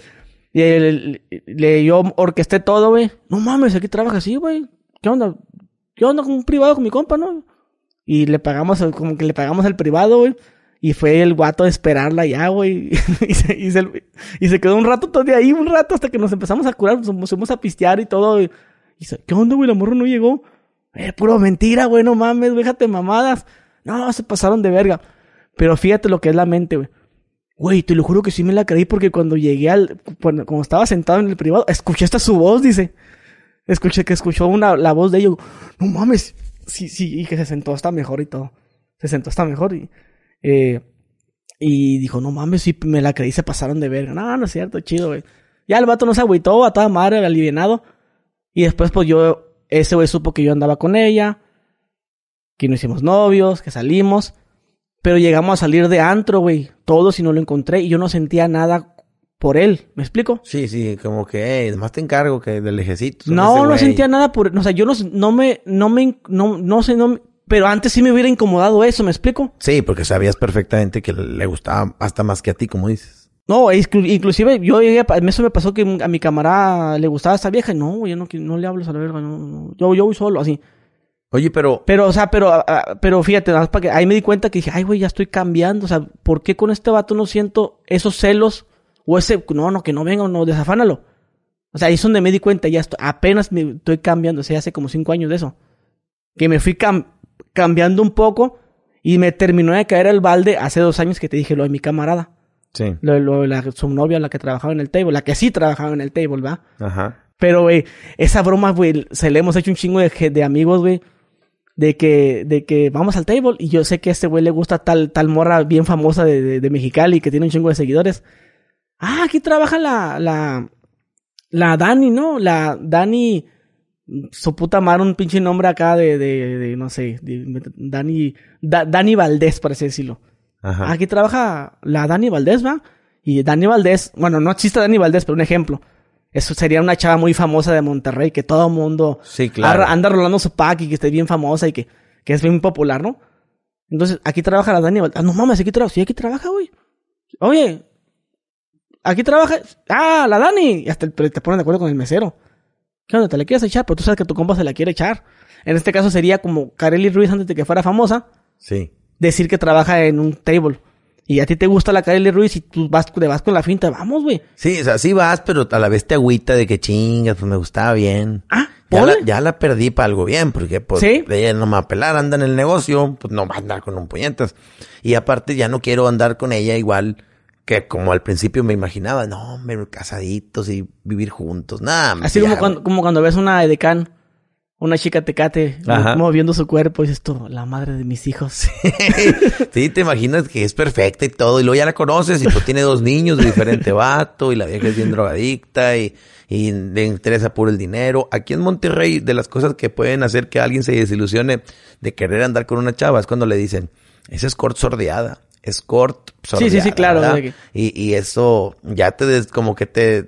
y el- le, yo orquesté todo, güey. No mames, aquí trabaja así, güey. ¿Qué onda? ¿Qué onda con un privado con mi compa, no? Y le pagamos, como que le pagamos el privado, güey. Y fue el guato a esperarla ya, güey. y, se, y, se, y, se, quedó un rato todavía ahí, un rato, hasta que nos empezamos a curar, nos pusimos a pistear y todo. Y, dice, ¿qué onda, güey? La morra no llegó. Eh, puro mentira, güey, no mames, déjate mamadas. No, se pasaron de verga. Pero fíjate lo que es la mente, güey. Güey, te lo juro que sí me la creí porque cuando llegué al... Cuando, como estaba sentado en el privado, escuché hasta su voz, dice. Escuché que escuchó una, la voz de ellos. No mames. Sí, sí, y que se sentó hasta mejor y todo. Se sentó hasta mejor y... Eh, y dijo, no mames, sí, me la creí, se pasaron de verga. No, no es cierto, chido, güey. Ya el vato no se agüitó, a toda madre, alivianado. Y después, pues yo, ese güey supo que yo andaba con ella, que nos hicimos novios, que salimos. Pero llegamos a salir de antro, güey. Todos y no lo encontré. Y yo no sentía nada por él. ¿Me explico? Sí, sí, como que, eh, más te encargo que del ejército. No, no sentía nada por, o sea, yo no, no me, no me, no, no sé, no, pero antes sí me hubiera incomodado eso, ¿me explico? Sí, porque sabías perfectamente que le gustaba hasta más que a ti, como dices. No, inclusive yo llegué, eso me pasó que a mi camarada le gustaba esa vieja y no, yo no, no le hablo a la verga, no, no, yo, yo voy solo, así. Oye, pero... Pero, o sea, pero, ah, ah, pero fíjate, nada más para que ahí me di cuenta que dije, ay, güey, ya estoy cambiando. O sea, ¿por qué con este vato no siento esos celos? O ese, no, no, que no venga, no, desafánalo. O sea, ahí es donde me di cuenta, ya estoy, apenas me estoy cambiando. O sea, hace como cinco años de eso. Que me fui cambiando un poco y me terminó de caer el balde hace dos años que te dije lo de mi camarada. Sí. Lo, lo, la, su novia, la que trabajaba en el table, la que sí trabajaba en el table, ¿va? Ajá. Pero, güey, esa broma, güey, se le hemos hecho un chingo de, de amigos, güey de que, de que vamos al table y yo sé que a este güey le gusta tal, tal morra bien famosa de, de, de, Mexicali que tiene un chingo de seguidores. Ah, aquí trabaja la, la, la Dani, ¿no? La Dani, su puta madre, un pinche nombre acá de, de, de no sé, Dani, Dani Valdés, por así decirlo. Ajá. Aquí trabaja la Dani Valdés, ¿va? Y Dani Valdés, bueno, no existe Dani Valdés, pero un ejemplo. Eso sería una chava muy famosa de Monterrey, que todo el mundo sí, claro. anda rolando su pack y que esté bien famosa y que, que es bien popular, ¿no? Entonces, aquí trabaja la Dani. Ah, no mames, aquí trabaja. Sí, aquí trabaja, güey. Oye, aquí trabaja. Ah, la Dani. Y hasta te ponen de acuerdo con el mesero. ¿Qué onda? ¿Te la quieres echar? Pero tú sabes que tu compa se la quiere echar. En este caso sería como Kareli Ruiz antes de que fuera famosa. Sí. Decir que trabaja en un table. Y a ti te gusta la Kareli Ruiz y tú vas, te vas con la finta, vamos, güey. Sí, o sea, sí vas, pero a la vez te agüita de que chingas, pues me gustaba bien. Ah, ya la, ya la, perdí para algo bien, porque pues ¿Sí? ella no me va a pelar, anda en el negocio, pues no va a andar con un puñetas. Y aparte ya no quiero andar con ella igual que como al principio me imaginaba, no, hombre, casaditos y vivir juntos, nada. Así como, cuando, como cuando ves una edecán una chica tecate Ajá. moviendo su cuerpo y dices tú, la madre de mis hijos. sí, te imaginas que es perfecta y todo, y luego ya la conoces y pues tiene dos niños de diferente vato y la vieja es bien drogadicta y, y le interesa puro el dinero. Aquí en Monterrey, de las cosas que pueden hacer que alguien se desilusione de querer andar con una chava es cuando le dicen, esa es cort sordeada. Escort, sordeada, sí, sí, sí, claro. Y, y eso ya te des, como que te,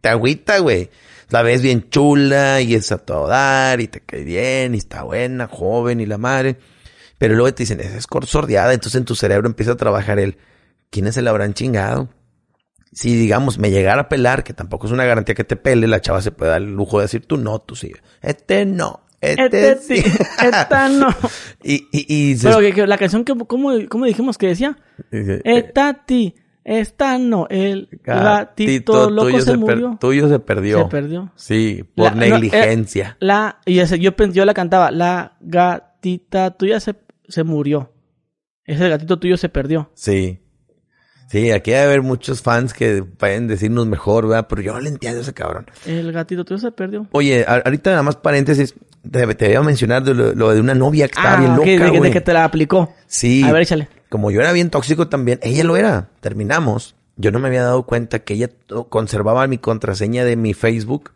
te agüita, güey la ves bien chula y es a todo dar y te cae bien y está buena, joven y la madre. Pero luego te dicen, es sordeada, entonces en tu cerebro empieza a trabajar el, ¿quiénes se la habrán chingado? Si digamos me llegara a pelar, que tampoco es una garantía que te pele, la chava se puede dar el lujo de decir tú no, tú sí. Este no. Este, este sí. Esta no. y, y, y Pero que, que la canción, que, ¿cómo, ¿cómo dijimos que decía? Esta ti. Esta no, el gatito, loco tuyo se, murió. Per, tuyo se perdió. Se perdió. Sí, por la, negligencia. No, eh, la, y ese, yo, yo la cantaba, la gatita tuya se, se murió. Ese gatito tuyo se perdió. Sí. Sí, aquí debe haber muchos fans que pueden decirnos mejor, ¿verdad? Pero yo no le entiendo a ese cabrón. El gatito tuyo se perdió. Oye, ahorita nada más paréntesis, te, te voy a mencionar de lo, lo, de una novia que estaba ah, bien loca, de que te la aplicó. Sí. A ver, échale como yo era bien tóxico también, ella lo era. Terminamos. Yo no me había dado cuenta que ella conservaba mi contraseña de mi Facebook.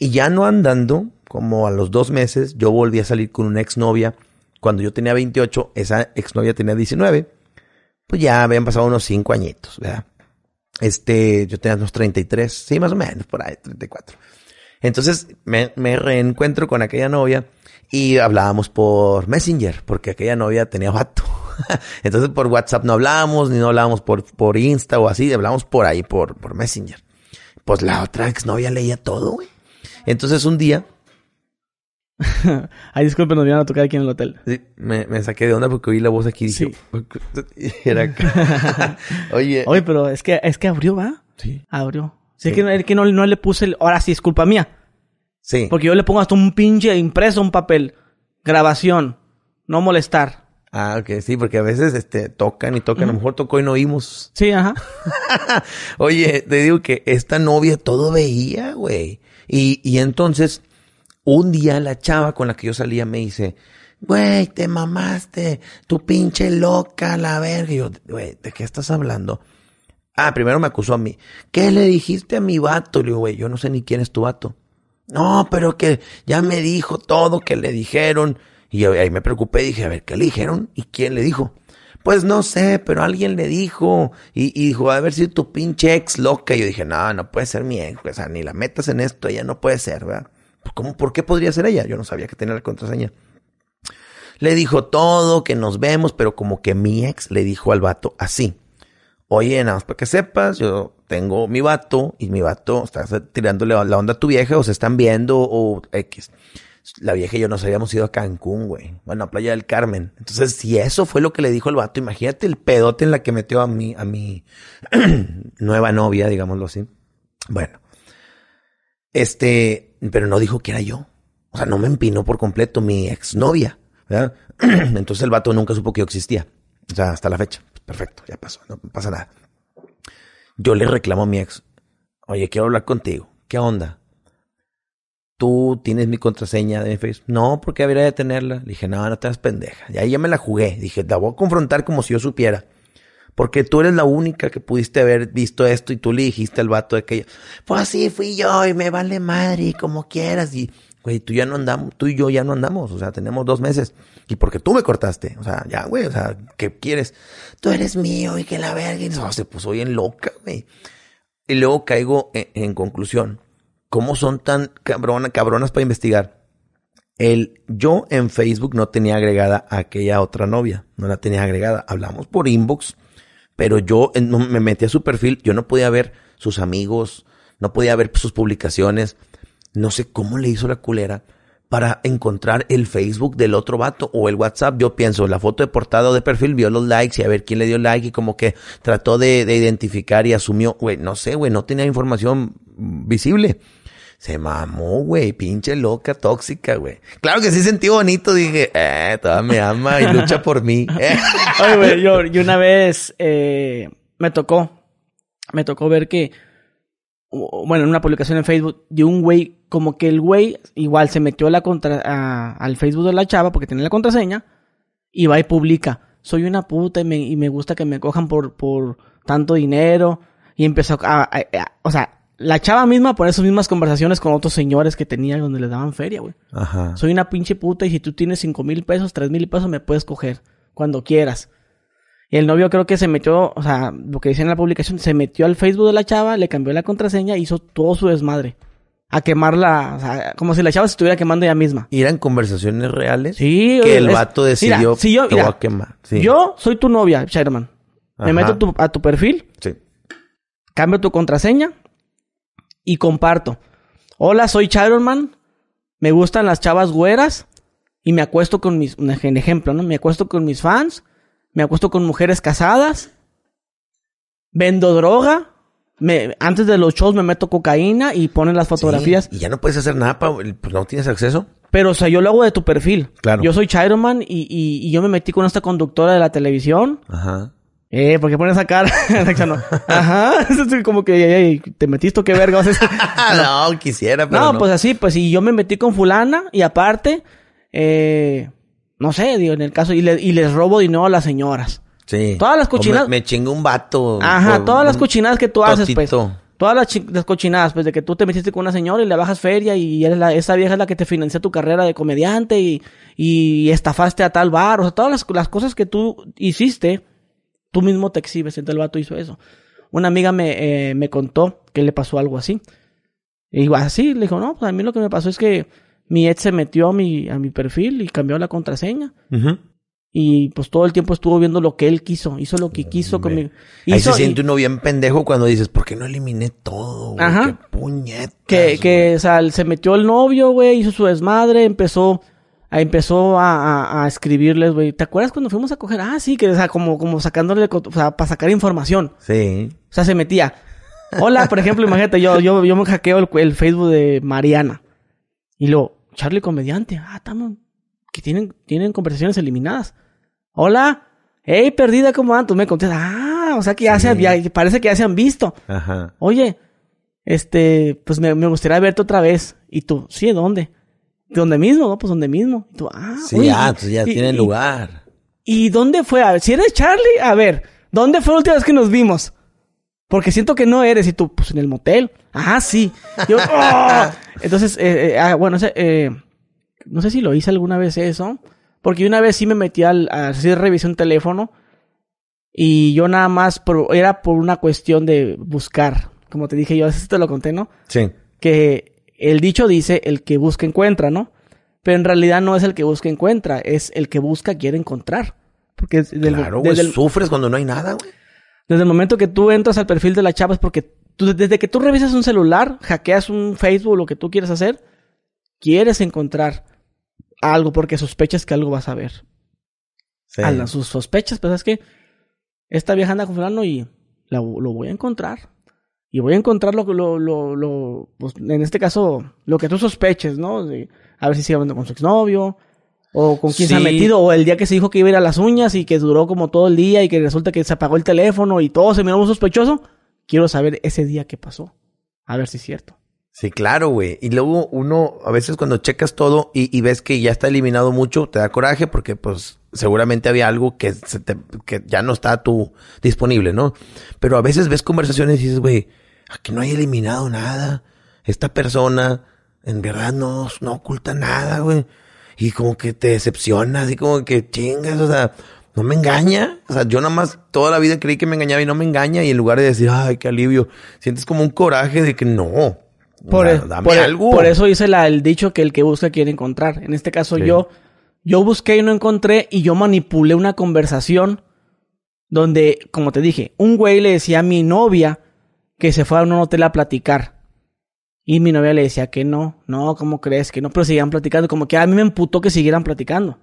Y ya no andando, como a los dos meses, yo volví a salir con una exnovia. Cuando yo tenía 28, esa exnovia tenía 19. Pues ya habían pasado unos cinco añitos, ¿verdad? Este, yo tenía unos 33, sí, más o menos, por ahí, 34. Entonces me, me reencuentro con aquella novia y hablábamos por Messenger, porque aquella novia tenía vato. Entonces por WhatsApp no hablábamos, ni no hablábamos por, por Insta o así, hablábamos por ahí, por, por Messenger. Pues la otra exnovia leía todo, güey. Entonces un día, Ay, disculpen, nos vinieron a tocar aquí en el hotel. Sí, me, me saqué de onda porque oí la voz aquí y dije... Era acá. Oye. Oye, pero es que, es que abrió, ¿va? Sí. Abrió. Sí, es que, que no, no le puse el... Ahora sí, es culpa mía. Sí. Porque yo le pongo hasta un pinche impreso, un papel. Grabación. No molestar. Ah, ok, sí, porque a veces este, tocan y tocan. A lo mejor tocó y no oímos. Sí, ajá. Oye, te digo que esta novia todo veía, güey. Y, y entonces, un día la chava con la que yo salía me dice, güey, te mamaste, tu pinche loca, la verga. Y yo, güey, ¿de qué estás hablando? Ah, primero me acusó a mí. ¿Qué le dijiste a mi vato? Le digo, güey, yo no sé ni quién es tu vato. No, pero que ya me dijo todo que le dijeron. Y ahí me preocupé y dije, a ver, ¿qué le dijeron? ¿Y quién le dijo? Pues no sé, pero alguien le dijo. Y, y dijo, a ver si tu pinche ex loca. Y yo dije, no, no puede ser mi ex. O sea, ni la metas en esto, ella no puede ser, ¿verdad? Pues, ¿Cómo, ¿Por qué podría ser ella? Yo no sabía que tenía la contraseña. Le dijo todo, que nos vemos, pero como que mi ex le dijo al vato así. Oye, nada más para que sepas, yo tengo mi vato y mi vato está tirándole la onda a tu vieja o se están viendo o X. La vieja y yo nos habíamos ido a Cancún, güey. Bueno, a Playa del Carmen. Entonces, si eso fue lo que le dijo el vato, imagínate el pedote en la que metió a mi, a mi nueva novia, digámoslo así. Bueno. Este, pero no dijo que era yo. O sea, no me empinó por completo mi exnovia, ¿verdad? Entonces el vato nunca supo que yo existía. O sea, hasta la fecha. Perfecto, ya pasó, no pasa nada. Yo le reclamo a mi ex, oye, quiero hablar contigo. ¿Qué onda? ¿Tú tienes mi contraseña de mi Facebook? No, porque habría de tenerla. Le dije, no, no te das pendeja. Y ahí ya me la jugué. Dije, la voy a confrontar como si yo supiera. Porque tú eres la única que pudiste haber visto esto y tú le dijiste al vato de que, pues sí, fui yo y me vale madre y como quieras. Y, güey, tú ya no andamos, tú y yo ya no andamos. O sea, tenemos dos meses. Y porque tú me cortaste. O sea, ya, güey, o sea, ¿qué quieres? Tú eres mío y que la verga. Y no, se puso bien loca, güey. Y luego caigo en, conclusión. ¿Cómo son tan cabrona, cabronas para investigar? El, yo en Facebook no tenía agregada a aquella otra novia. No la tenía agregada. Hablamos por inbox. Pero yo en- me metí a su perfil. Yo no podía ver sus amigos. No podía ver sus publicaciones. No sé cómo le hizo la culera para encontrar el Facebook del otro vato o el WhatsApp. Yo pienso, la foto de portada o de perfil vio los likes y a ver quién le dio like y como que trató de, de identificar y asumió, güey, no sé, güey, no tenía información visible. Se mamó, güey, pinche loca, tóxica, güey. Claro que sí sentí bonito, dije, eh, toda me ama y lucha por mí. Oye, güey, yo, yo una vez eh, me tocó, me tocó ver que, bueno, en una publicación en Facebook de un güey, como que el güey igual se metió a la contra, a- al Facebook de la chava porque tenía la contraseña y va y publica, soy una puta y me, y me gusta que me cojan por, por tanto dinero y empezó a, a- a- o sea, la chava misma por esas mismas conversaciones con otros señores que tenía donde les daban feria, güey. Ajá. Soy una pinche puta y si tú tienes cinco mil pesos, tres mil pesos me puedes coger cuando quieras. Y el novio creo que se metió, o sea, lo que decía en la publicación, se metió al Facebook de la chava, le cambió la contraseña, hizo todo su desmadre. A quemarla, o sea, como si la chava se estuviera quemando ella misma. ¿Y eran conversaciones reales? Sí, Que el es- vato decidió, Mira, si yo, te mira, voy a quemar. Sí. yo soy tu novia, Sherman. Me meto a tu, a tu perfil, Sí. cambio tu contraseña y comparto. Hola, soy Chironman. Me gustan las chavas güeras y me acuesto con mis, un ej- ejemplo, ¿no? Me acuesto con mis fans, me acuesto con mujeres casadas, vendo droga, me, antes de los shows me meto cocaína y ponen las fotografías. Sí, y ya no puedes hacer nada, pa- pues no tienes acceso. Pero, o sea, yo lo hago de tu perfil. Claro. Yo soy Chironman y, y, y yo me metí con esta conductora de la televisión. Ajá. Eh, ¿por qué pones esa cara? Ajá. Es como que, ey, ey, te metiste o qué verga. O sea, no, quisiera, pero no, no. pues así, pues y yo me metí con fulana y aparte, eh, no sé, digo, en el caso, y, le- y les robo dinero a las señoras. Sí. todas las me- cochinadas- Me, chingo un vato. Ajá, todas las cochinadas que tú haces, pues. Todas las, chi- las cochinadas, pues, de que tú te metiste con una señora y le bajas feria y eres la, esa vieja es la que te financia tu carrera de comediante y, y estafaste a tal bar. O sea, todas las, las cosas que tú hiciste, tú mismo te exhibes. Entonces el vato hizo eso. Una amiga me, eh, me contó que le pasó algo así. Y así, le dijo, no, pues a mí lo que me pasó es que mi ex se metió a mi, a mi perfil y cambió la contraseña. Y pues todo el tiempo estuvo viendo lo que él quiso, hizo lo que quiso conmigo. Ahí se y- siente uno bien pendejo cuando dices, ¿por qué no eliminé todo? güey? Ajá. Qué puñetas. Que, güey. que, o sea, se metió el novio, güey, hizo su desmadre, empezó empezó a, a, a escribirles, güey. ¿Te acuerdas cuando fuimos a coger? Ah, sí, que, o sea, como, como sacándole, o sea, para sacar información. Sí. O sea, se metía. Hola, por ejemplo, imagínate, yo, yo, yo me hackeo el, el Facebook de Mariana. Y luego, Charlie Comediante. Ah, estamos. Que tienen, tienen conversaciones eliminadas. Hola. Hey, perdida, ¿cómo andas? Tú me contestas. Ah, o sea que ya Sí. se había, parece que ya se han visto. Ajá. Oye, este, pues me, me gustaría verte otra vez. Y tú, sí, ¿de dónde? ¿De dónde mismo? No, pues donde mismo. Y tú, ah, Sí, oye, ya, entonces ya y- tiene y- lugar. ¿Y dónde fue? A ver, si eres Charlie, a ver, ¿dónde fue la última vez que nos vimos? Porque siento que no eres. Y tú, pues en el motel. Ah, sí. Yo, ¡oh! Entonces, eh, eh, ah, bueno, eh, no sé si lo hice alguna vez eso. Porque una vez sí me metí al, a hacer revisión teléfono. Y yo nada más, por- era por una cuestión de buscar. Como te dije yo, eso te lo conté, ¿no? Sí. que el dicho dice el que busca encuentra, ¿no? Pero en realidad no es el que busca encuentra, es el que busca quiere encontrar. Porque es del- Claro, güey. desde, el, Sufres cuando no hay nada, güey. Desde el momento que tú entras al perfil de la chava es porque tú- desde que tú revisas un celular, hackeas un Facebook, lo que tú quieras hacer, quieres encontrar algo porque sospechas que algo vas a ver. Sí. A las sus sospechas, pues es que esta vieja anda con fulano y la- lo voy a encontrar. Y voy a encontrar lo que lo, lo, lo, pues, en este caso, lo que tú sospeches, ¿no? De- a ver si sigue hablando con su exnovio, o con quién se ha metido, o el día que se dijo que iba a ir a las uñas y que duró como todo el día y que resulta que se apagó el teléfono y todo se miró muy sospechoso. Quiero saber ese día qué pasó. A ver si es cierto. Sí, claro, güey. Y luego uno, a veces cuando checas todo y, y ves que ya está eliminado mucho, te da coraje porque pues seguramente había algo que, se te- que ya no está tú disponible, ¿no? Pero a veces ves conversaciones y dices, güey, aquí no hay eliminado nada. Esta persona en verdad no, no oculta nada, güey. Y como que te decepciona, así como que chingas, o sea, no me engaña. O sea, yo nada más toda la vida creí que me engañaba y no me engaña. Y en lugar de decir, ay, qué alivio, sientes como un coraje de que no. Por, Da- e- dame por, e- algo. por eso hice la, el dicho que el que busca quiere encontrar. En este caso Sí. yo, yo busqué y no encontré y yo manipulé una conversación donde, como te dije, un güey le decía a mi novia que se fue a un hotel a platicar. Y mi novia le decía que no, no, ¿cómo crees? Que no, pero seguían platicando. Como que a mí me emputó que siguieran platicando.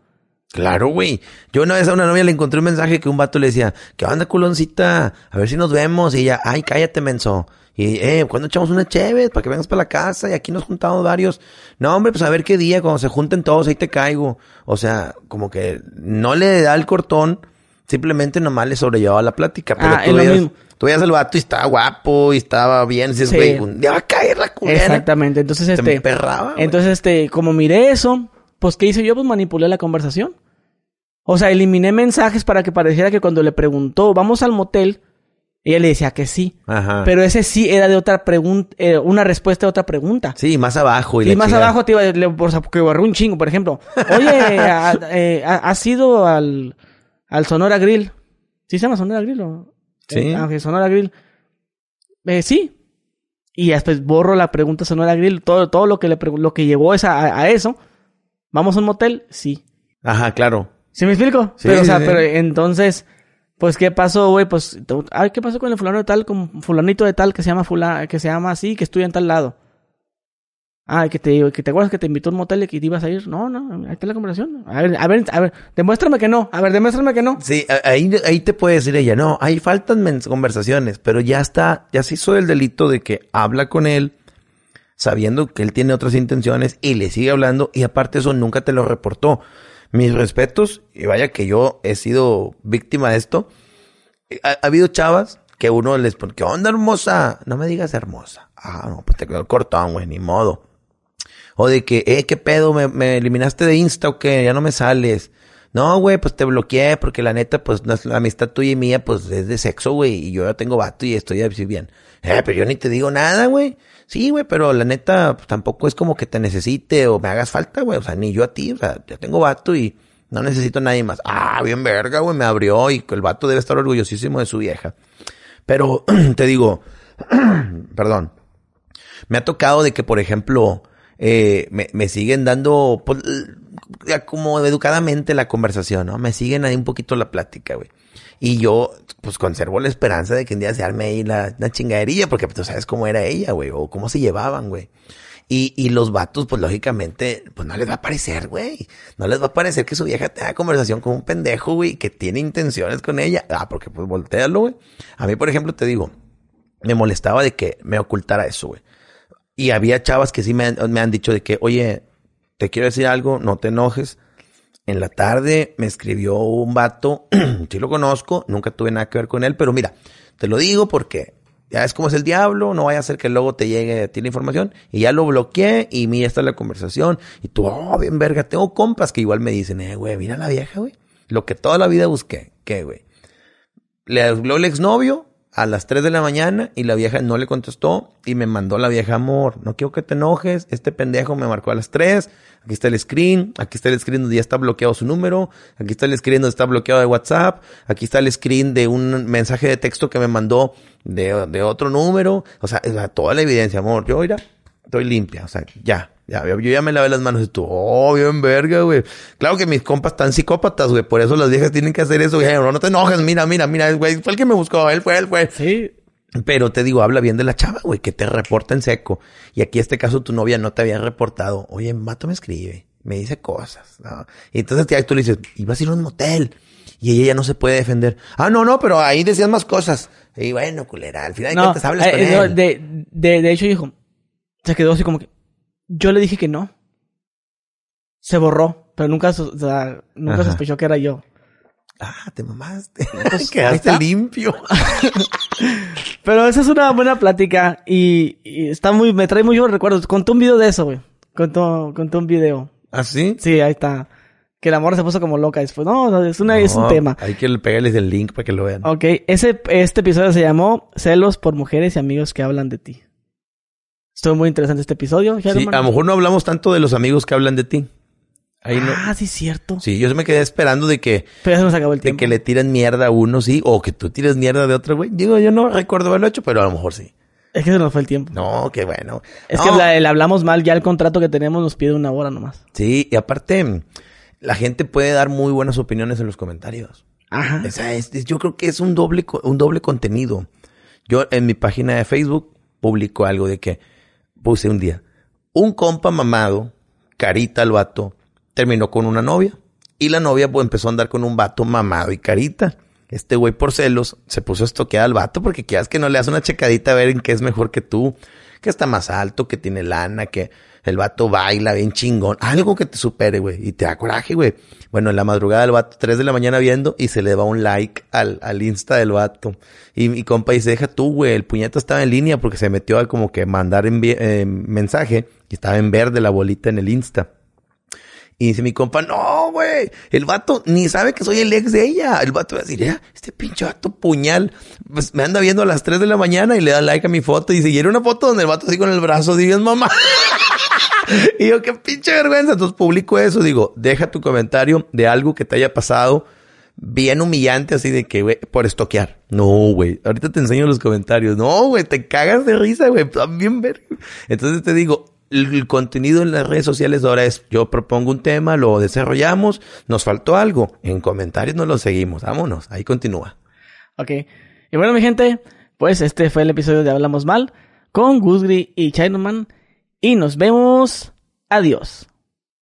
Claro, güey. Yo una vez a una novia le encontré un mensaje que un vato le decía, ¿qué onda, culoncita? A ver si nos vemos. Y ella, ay, cállate, menso. Y, eh, ¿cuándo echamos una chévere? Para que vengas para la casa. Y aquí nos juntamos varios. No, hombre, pues a ver qué día, cuando se junten todos, ahí te caigo. O sea, como que no le da el cortón. Simplemente nomás le sobrellevaba la plática. Pero Ah, tú, veías, tú veías al vato y estaba guapo y estaba bien. Y dices, Sí. güey, un día va a caer la culera. Exactamente. Entonces, Te este. emperraba. Entonces, este, como miré eso, pues, ¿qué hice yo? Pues manipulé la conversación. O sea, eliminé mensajes para que pareciera que cuando le preguntó, vamos al motel, ella le decía que sí. Ajá. Pero ese sí era de otra pregunta, eh, una respuesta a otra pregunta. sí, más abajo. Y, la más chingada. abajo te iba a le- o sea, que un chingo, por ejemplo. Oye, eh, ¿has ido al, al Sonora Grill? ¿Sí se llama Sonora Grill o? Sí. Eh, ah, Sonora Grill. Eh, sí. Y después borro la pregunta Sonora Grill, todo, todo lo que le lo que llevó esa, a, a eso. ¿Vamos a un motel? Sí. Ajá, claro. ¿Sí me explico? Sí, pero, o sea, sí. pero entonces, pues, ¿qué pasó, güey? Pues, ay, ¿qué pasó con el fulano de tal, con fulanito de tal que se llama fula, que se llama así, que estudia en tal lado? Ah, que te, que te acuerdas que te invitó a un motel y que te ibas a ir. No, no, ahí está la conversación. A ver, a ver, a ver, demuéstrame que no. A ver, demuéstrame que no. Sí, ahí, ahí te puede decir ella, no, ahí faltan conversaciones, pero ya está, ya se hizo el delito de que habla con él sabiendo que él tiene otras intenciones y le sigue hablando y aparte eso nunca te lo reportó. Mis respetos, y vaya que yo he sido víctima de esto. Ha, ha habido chavas que uno les pone, ¿qué onda hermosa? No me digas hermosa. Ah, no, pues te quedó el güey, ni modo. O de que, eh, ¿qué pedo? ¿Me, me eliminaste de Insta o qué? Ya no me sales. No, güey, pues te bloqueé porque la neta, pues la amistad tuya y mía, pues es de sexo, güey. Y yo ya tengo vato y estoy bien. Eh, pero yo ni te digo nada, güey. Sí, güey, pero la neta, pues, tampoco es como que te necesite o me hagas falta, güey. O sea, ni yo a ti. O sea, ya tengo vato y no necesito a nadie más. Ah, bien verga, güey, me abrió y el vato debe estar orgullosísimo de su vieja. Pero te digo, perdón, me ha tocado de que, por ejemplo, eh, me, me siguen dando, pues, ya como educadamente la conversación, ¿no? Me siguen ahí un poquito la plática, güey. Y yo, pues, conservo la esperanza de que un día se arme ahí la, una chingadería, porque pues, tú sabes cómo era ella, güey, o cómo se llevaban, güey. Y, y los vatos, pues lógicamente, pues no les va a parecer, güey. No les va a parecer que su vieja tenga conversación con un pendejo, güey, que tiene intenciones con ella. Ah, porque pues voltealo, güey. A mí, por ejemplo, te digo, me molestaba de que me ocultara eso, güey. Y había chavas que sí me, han- me han dicho de que, oye, te quiero decir algo, no te enojes. En la tarde me escribió un vato, sí lo conozco, nunca tuve nada que ver con él, pero mira, te lo digo porque ya es como es el diablo, no vaya a ser que luego te llegue a ti la información, y ya lo bloqueé, y mira, esta es la conversación, y tú, oh, bien verga, tengo compas que igual me dicen, eh, güey, mira la vieja, güey, lo que toda la vida busqué, ¿qué, güey? Le habló el exnovio a las 3 de la mañana y la vieja no le contestó y me mandó la vieja amor. No quiero que te enojes. Este pendejo me marcó a las 3. Aquí está el screen. Aquí está el screen donde ya está bloqueado su número. Aquí está el screen donde está bloqueado de WhatsApp. Aquí está el screen de un mensaje de texto que me mandó de, de otro número. O sea, toda la evidencia, amor. Yo, mira, estoy limpia. O sea, ya. Ya, yo ya me lavé las manos y tú, oh, bien verga, güey. Claro que mis compas están psicópatas, güey. Por eso las viejas tienen que hacer eso, güey. No, no te enojes, mira, mira, mira, güey. Fue el que me buscó, él fue, él fue. Sí. Pero te digo, habla bien de la chava, güey, que te reporta en seco. Y aquí, en este caso, tu novia no te había reportado. Oye, Mato me escribe, me dice cosas. ¿no? Y entonces ya tú le dices, ibas a ir a un motel. Y ella ya no se puede defender. Ah, no, no, pero ahí decías más cosas. Y bueno, culera, al final de No, cuentas hablas eh, con eh, él. de, de, de hecho dijo, se quedó así como que, yo le dije que no. Se borró, pero nunca, sos- o sea, nunca Ajá. sospechó que era yo. Ah, te mamaste. Pues, Quedaste limpio. Pero esa es una buena plática y, y está muy, me trae muchos recuerdos. Contó un video de eso, güey. Contó, contó un video. ¿Ah, sí? Sí, ahí está. Que la morra se puso como loca después. No, es, una, es un tema. Hay que pegarles el link para que lo vean. Ok, ese, este episodio se llamó Celos por mujeres y amigos que hablan de ti. Estuvo muy interesante este episodio. Sí, a lo mejor no hablamos tanto de los amigos que hablan de ti. Ahí no. Ah, sí, cierto. Sí, yo me quedé esperando de que Pero ya se nos acabó el De tiempo. que le tiran mierda a uno, sí, o que tú tires mierda de otro, güey. Digo, yo no recuerdo haberlo hecho, pero a lo mejor sí. Es que se nos fue el tiempo. No, qué bueno. Es No, que la- le hablamos mal, ya el contrato que tenemos nos pide una hora nomás. Sí, y aparte, la gente puede dar muy buenas opiniones en los comentarios. Ajá. O sea, es- es- yo creo que es un doble, un doble contenido. Yo en mi página de Facebook publico algo de que puse un día. Un compa mamado, carita al vato, terminó con una novia. Y la novia pues, empezó a andar con un vato mamado y carita. Este güey por celos se puso a estoquear al vato porque quieras que no le hace una checadita a ver en qué es mejor que tú. Que está más alto, que tiene lana, que el vato baila bien chingón. Algo que te supere, güey. Y te da coraje, güey. Bueno, en la madrugada el vato, 3 de la mañana viendo y se le va un like al, al Insta del vato. Y mi compa dice, deja tú, güey. El puñeto estaba en línea porque se metió a como que mandar eh, mensaje y estaba en verde la bolita en el Insta. Y dice mi compa, no, güey, el vato ni sabe que soy el ex de ella. El vato va a decir, "Ya, este pinche vato puñal, pues me anda viendo a las 3 de la mañana y le da like a mi foto. Y dice, y era una foto donde el vato así con el brazo, digas, mamá. y yo, qué pinche vergüenza. Entonces publico eso, digo, deja tu comentario de algo que te haya pasado bien humillante, así de que, güey, por estoquear. No, güey, ahorita te enseño los comentarios. No, güey, te cagas de risa, güey, están bien verga. Entonces te digo, el, contenido en las redes sociales ahora es, yo propongo un tema, lo desarrollamos, nos faltó algo, en comentarios nos lo seguimos, vámonos, ahí continúa. Ok. Y bueno, mi gente, pues este fue el episodio de Hablamos Mal con Gusgri y Chinaman. Y nos vemos. Adiós.